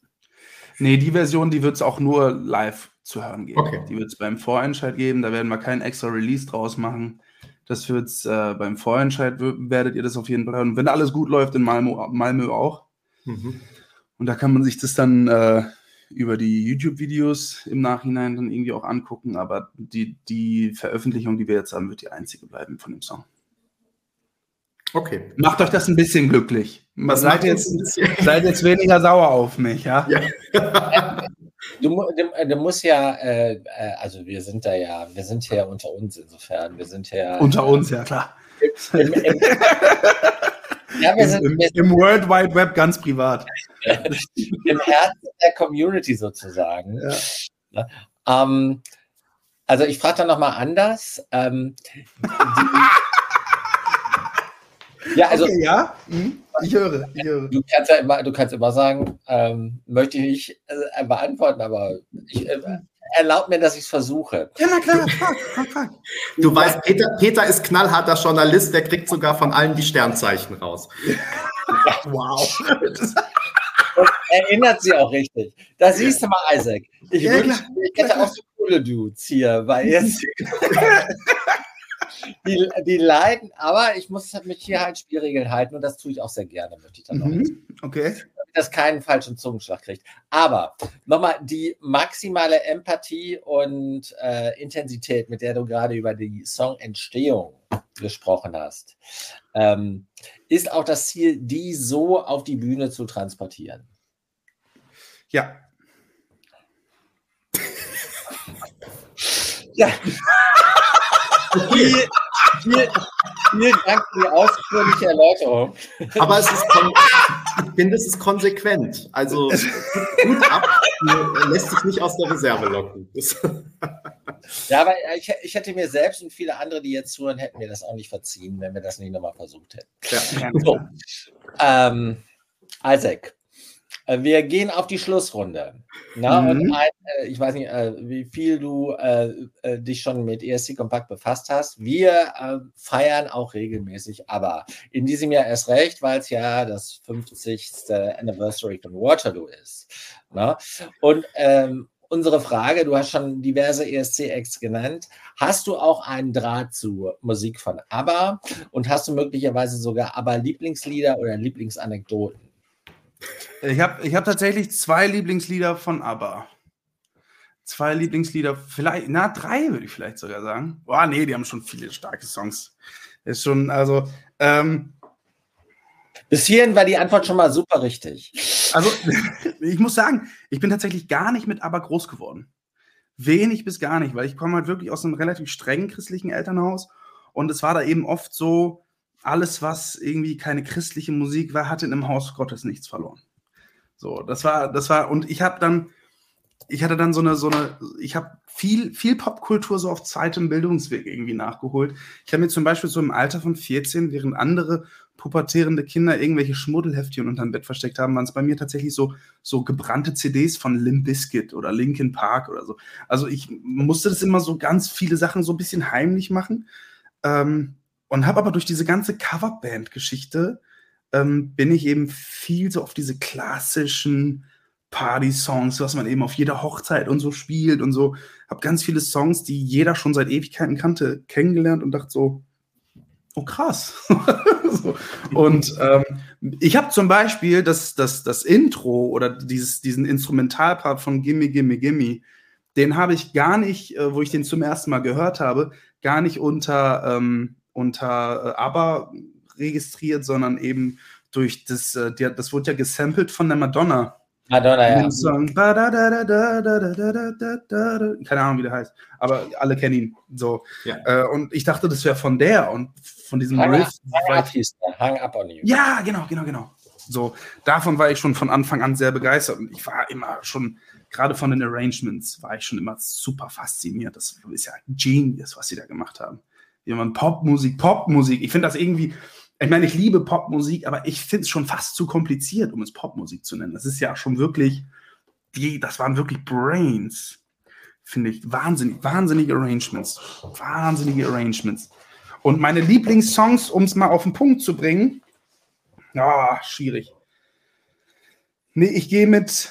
Nee, die Version, die wird es auch nur live zu hören geben. Okay. Die wird es beim Vorentscheid geben. Da werden wir kein extra Release draus machen. Das wird's äh, beim Vorentscheid werdet ihr das auf jeden Fall hören. Wenn alles gut läuft in Malmö, Malmö auch. Mhm. Und da kann man sich das dann äh, über die YouTube-Videos im Nachhinein dann irgendwie auch angucken. Aber die, die Veröffentlichung, die wir jetzt haben, wird die einzige bleiben von dem Song. Okay. Macht euch das ein bisschen glücklich. Was seid, jetzt, seid jetzt weniger sauer auf mich, ja? ja. Du, du, du, musst ja, äh, äh, also wir sind da ja, wir sind ja unter uns insofern. Wir sind ja. Unter uns, ja klar. Im, im, im, ja, wir sind, Im, sind, Im, World Wide Web ganz privat. Im Herzen der Community sozusagen. Ja. Ähm, also ich frage dann nochmal anders. Ähm, die, ja, also. Okay, ja, mhm. ich höre, ich höre. Du kannst ja immer, du kannst immer sagen, ähm, möchte ich nicht äh, beantworten, aber ich, äh, erlaub mir, dass ich es versuche. Ja, na klar, fuck, fuck, fuck. Du weißt, Peter, Peter ist knallharter Journalist, der kriegt sogar von allen die Sternzeichen raus. wow. Und erinnert sie auch richtig. Da siehst du mal, Isaac. Ich, ja, wünsche, ich hätte auch so coole Dudes hier, weil jetzt. die, die leiden, aber ich muss mich hier halt Spielregeln halten und das tue ich auch sehr gerne, möchte ich dann mhm, Okay. Damit das keinen falschen Zungenschlag kriegt. Aber nochmal die maximale Empathie und äh, Intensität, mit der du gerade über die Songentstehung gesprochen hast, ähm, ist auch das Ziel, die so auf die Bühne zu transportieren. Ja. ja. Vielen, vielen, vielen Dank für die ausführliche Erläuterung. Aber es ist, ich finde, es ist konsequent. Also gut ab, lässt sich nicht aus der Reserve locken. ja, aber ich, ich hätte mir selbst und viele andere, die jetzt zuhören, hätten mir das auch nicht verziehen, wenn wir das nicht nochmal versucht hätten. Ja. So. Ähm, Isaac, wir gehen auf die Schlussrunde. Na, mhm. und ein, äh, ich weiß nicht, äh, wie viel du äh, äh dich schon mit ESC Kompakt befasst hast. Wir äh, feiern auch regelmäßig, aber in diesem Jahr erst recht, weil es ja das 50. Anniversary von Waterloo ist. Na? Und ähm, unsere Frage, du hast schon diverse ESC-Acts genannt. Hast du auch einen Draht zu Musik von ABBA und hast du möglicherweise sogar ABBA-Lieblingslieder oder Lieblingsanekdoten? Ich habe ich hab tatsächlich zwei Lieblingslieder von ABBA. Zwei Lieblingslieder, vielleicht, na, drei würde ich vielleicht sogar sagen. Boah, nee, die haben schon viele starke Songs. Ist schon, also, ähm, bis hierhin war die Antwort schon mal super richtig. Also, ich muss sagen, ich bin tatsächlich gar nicht mit ABBA groß geworden. Wenig bis gar nicht, weil ich komme halt wirklich aus einem relativ strengen christlichen Elternhaus und es war da eben oft so, alles, was irgendwie keine christliche Musik war, hatte in dem Haus Gottes nichts verloren. So, das war, das war, und ich habe dann, ich hatte dann so eine, so eine, ich habe viel, viel Popkultur so auf zweitem Bildungsweg irgendwie nachgeholt. Ich habe mir zum Beispiel so im Alter von 14, während andere pubertierende Kinder irgendwelche Schmuddelheftchen unterm Bett versteckt haben, waren es bei mir tatsächlich so, so gebrannte CDs von Limp Bizkit oder Linkin Park oder so. Also ich musste das immer so ganz viele Sachen so ein bisschen heimlich machen. Ähm, und habe aber durch diese ganze Coverband-Geschichte ähm, bin ich eben viel so auf diese klassischen Party-Songs, was man eben auf jeder Hochzeit und so spielt und so. Habe ganz viele Songs, die jeder schon seit Ewigkeiten kannte, kennengelernt und dachte so, oh krass. so. Und ähm, ich habe zum Beispiel das, das, das Intro oder dieses, diesen Instrumentalpart von Gimme, Gimme, Gimme, den habe ich gar nicht, äh, wo ich den zum ersten Mal gehört habe, gar nicht unter ähm, unter äh, ABBA registriert, sondern eben durch das, äh, das wurde ja gesampelt von der Madonna. Madonna, ja. Song, Keine Ahnung, wie der heißt, aber alle kennen ihn. So. Ja. Äh, und ich dachte, das wäre von der und von diesem Hang Riff. Hang up, hieß der. Hang up on you. Ja, genau, genau, genau. So, davon war ich schon von Anfang an sehr begeistert und ich war immer schon, gerade von den Arrangements, war ich schon immer super fasziniert. Das ist ja Genius, was sie da gemacht haben jemand Popmusik, Popmusik. Ich finde das irgendwie, ich meine, ich liebe Popmusik, aber ich finde es schon fast zu kompliziert, um es Popmusik zu nennen. Das ist ja schon wirklich, die, das waren wirklich Brains, finde ich. Wahnsinnig, wahnsinnige Arrangements. Wahnsinnige Arrangements. Und meine Lieblingssongs, um es mal auf den Punkt zu bringen, ah, schwierig. Nee, ich gehe mit,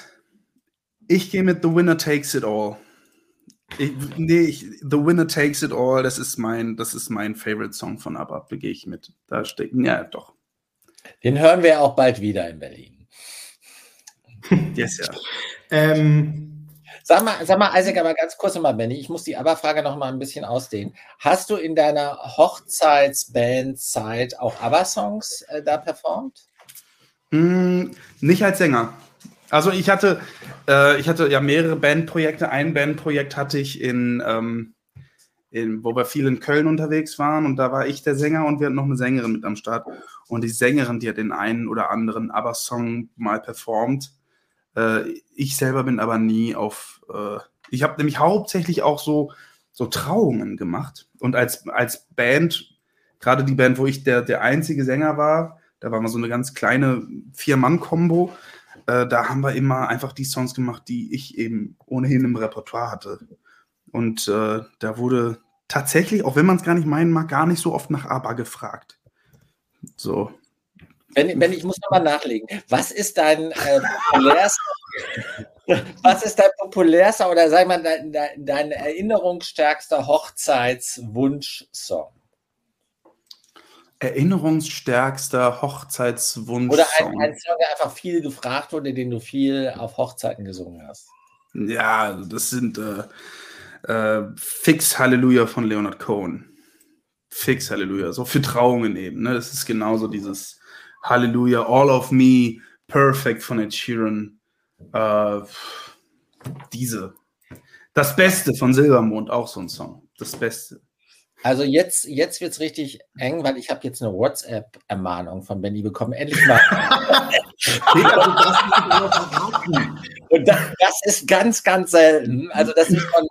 ich gehe mit The Winner Takes It All. Ich, nee, ich, The Winner Takes It All, das ist mein, das ist mein Favorite Song von ABBA, da gehe ich mit. Da steckt, ja, doch. Den hören wir auch bald wieder in Berlin. yes, ja. Ähm, sag mal, sag mal, Isaac, aber ganz kurz nochmal, Benny, ich muss die ABBA-Frage noch mal ein bisschen ausdehnen. Hast du in deiner Hochzeitsband-Zeit auch ABBA-Songs äh, da performt? Mm, nicht als Sänger. Also ich hatte, äh, ich hatte ja mehrere Bandprojekte. Ein Bandprojekt hatte ich in, ähm, in, wo wir viel in Köln unterwegs waren und da war ich der Sänger und wir hatten noch eine Sängerin mit am Start. Und die Sängerin, die hat den einen oder anderen ABBA-Song mal performt. Äh, ich selber bin aber nie auf. Äh, ich habe nämlich hauptsächlich auch so, so Trauungen gemacht. Und als, als Band, gerade die Band, wo ich der, der einzige Sänger war, da war mal so eine ganz kleine Vier-Mann-Kombo äh, da haben wir immer einfach die Songs gemacht, die ich eben ohnehin im Repertoire hatte. Und äh, da wurde tatsächlich, auch wenn man es gar nicht meinen mag, gar nicht so oft nach ABBA gefragt. So. Wenn, wenn ich muss nochmal nachlegen, was ist dein äh, populärster, was ist dein populärster oder sag mal dein, dein, dein erinnerungsstärkster Hochzeitswunsch-Song? Erinnerungsstärkster Hochzeitswunsch. Oder ein, ein Song, der einfach viel gefragt wurde, den du viel auf Hochzeiten gesungen hast. Ja, das sind äh, äh, Fix Halleluja von Leonard Cohen. Fix Halleluja, so für Trauungen eben. Ne? Das ist genauso dieses Halleluja, All of Me, Perfect von Ed Sheeran. Äh, diese. Das Beste von Silbermond, auch so ein Song. Das Beste. Also jetzt, jetzt wird es richtig eng, weil ich habe jetzt eine WhatsApp-Ermahnung von Benny bekommen. Endlich mal. Und das, das, ist ganz, ganz selten. Also das ist schon,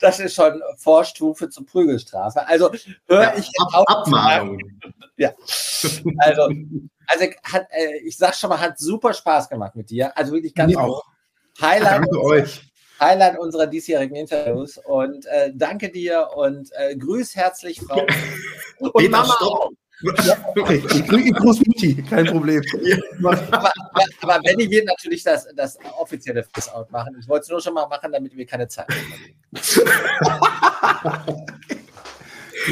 das ist schon Vorstufe zur Prügelstrafe. Also höre ja, ich Ab, Abmahnung. Ja. Also, also hat, äh, ich sag schon mal, hat super Spaß gemacht mit dir. Also wirklich ganz auch. Highlight. Danke euch. Highlight unserer diesjährigen Interviews. Und äh, danke dir und äh, grüß herzlich Frau und Peter, Mama stopp. Okay, ich, grüße Mutti, kein Problem. aber, aber, aber Benny wird natürlich das, das offizielle Friss-Out machen. Ich wollte es nur schon mal machen, damit wir keine Zeit haben.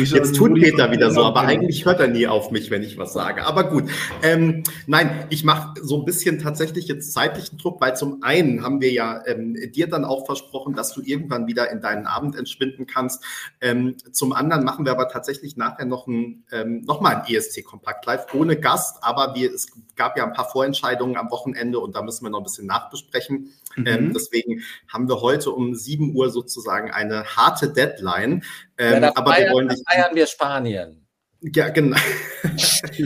Jetzt tut Peter wieder so, aber eigentlich hört er nie auf mich, wenn ich was sage. Aber gut. Ähm, nein, ich mache so ein bisschen tatsächlich jetzt zeitlichen Druck, weil zum einen haben wir ja ähm, dir dann auch versprochen, dass du irgendwann wieder in deinen Abend entschwinden kannst. Ähm, zum anderen machen wir aber tatsächlich nachher noch, ein, ähm, noch mal ein ESC Kompakt Live ohne Gast, aber wir, es gab ja ein paar Vorentscheidungen am Wochenende und da müssen wir noch ein bisschen nachbesprechen. Mhm. Ähm, deswegen haben wir heute um 7 Uhr sozusagen eine harte Deadline. Ähm, ja, aber feiern, wir wollen nicht. feiern wir Spanien. Ja, genau.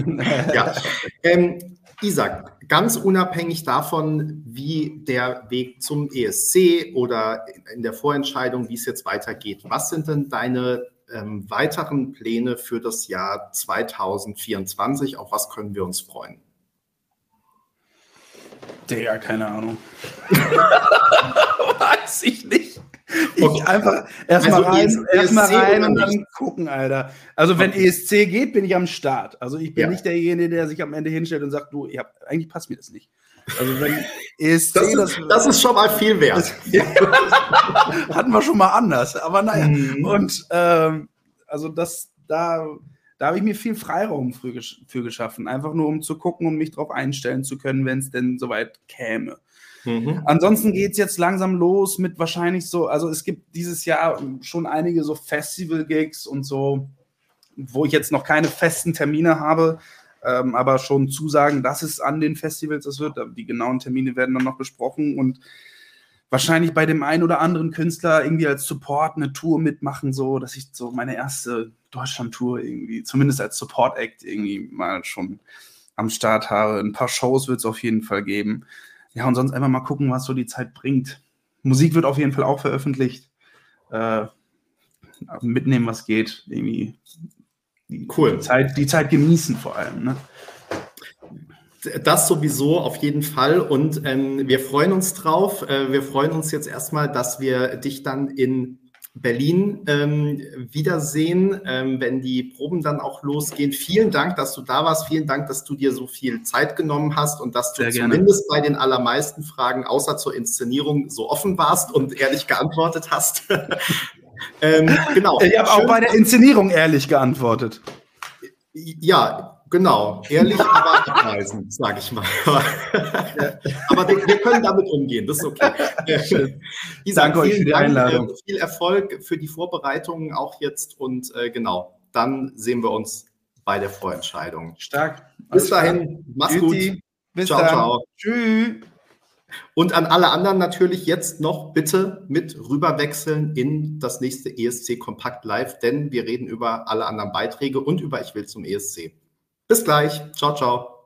ja. Ähm, Isaac, ganz unabhängig davon, wie der Weg zum ESC oder in der Vorentscheidung, wie es jetzt weitergeht, was sind denn deine ähm, weiteren Pläne für das Jahr 2024? Auf was können wir uns freuen? Digga, keine Ahnung. Weiß ich nicht. Ich okay. einfach erstmal also rein, erst rein und dann gucken, Alter. Also wenn okay. ESC geht, bin ich am Start. Also ich bin ja. nicht derjenige, der sich am Ende hinstellt und sagt, du, hab, eigentlich passt mir das nicht. Also wenn ESC das ist, das, das ist schon mal viel wert. hatten wir schon mal anders, aber naja. Mhm. Und ähm, also das da da habe ich mir viel Freiraum für, für geschaffen, einfach nur um zu gucken und mich darauf einstellen zu können, wenn es denn soweit käme. Mhm. Ansonsten geht es jetzt langsam los mit wahrscheinlich so, also es gibt dieses Jahr schon einige so Festival-Gigs und so, wo ich jetzt noch keine festen Termine habe, ähm, aber schon zusagen, dass es an den Festivals das wird. Die genauen Termine werden dann noch besprochen und wahrscheinlich bei dem einen oder anderen Künstler irgendwie als Support eine Tour mitmachen, so dass ich so meine erste Deutschland-Tour irgendwie, zumindest als Support-Act irgendwie mal schon am Start habe. Ein paar Shows wird es auf jeden Fall geben. Ja, und sonst einfach mal gucken, was so die Zeit bringt. Musik wird auf jeden Fall auch veröffentlicht. Äh, mitnehmen, was geht. Irgendwie die, cool. die, Zeit, die Zeit genießen vor allem. Ne? Das sowieso auf jeden Fall und ähm, wir freuen uns drauf. Äh, wir freuen uns jetzt erstmal, dass wir dich dann in Berlin ähm, wiedersehen, ähm, wenn die Proben dann auch losgehen. Vielen Dank, dass du da warst. Vielen Dank, dass du dir so viel Zeit genommen hast und dass du Sehr zumindest gerne. bei den allermeisten Fragen, außer zur Inszenierung, so offen warst und ehrlich geantwortet hast. ähm, genau. Ich habe auch bei der Inszenierung ehrlich geantwortet. Ja, Genau, ehrlich, aber abweisend, sage ich mal. aber wir, wir, können damit umgehen, das ist okay. Isa, Danke euch für die Dank, Einladung. Viel Erfolg für die Vorbereitungen auch jetzt und äh, genau, dann sehen wir uns bei der Vorentscheidung. Stark. Bis dahin, mach's Beauty. gut. Bis ciao, dann. ciao. Tschüss. Und an alle anderen natürlich jetzt noch bitte mit rüberwechseln in das nächste ESC Kompakt Live, denn wir reden über alle anderen Beiträge und über Ich will zum ESC. Bis gleich. Ciao, ciao.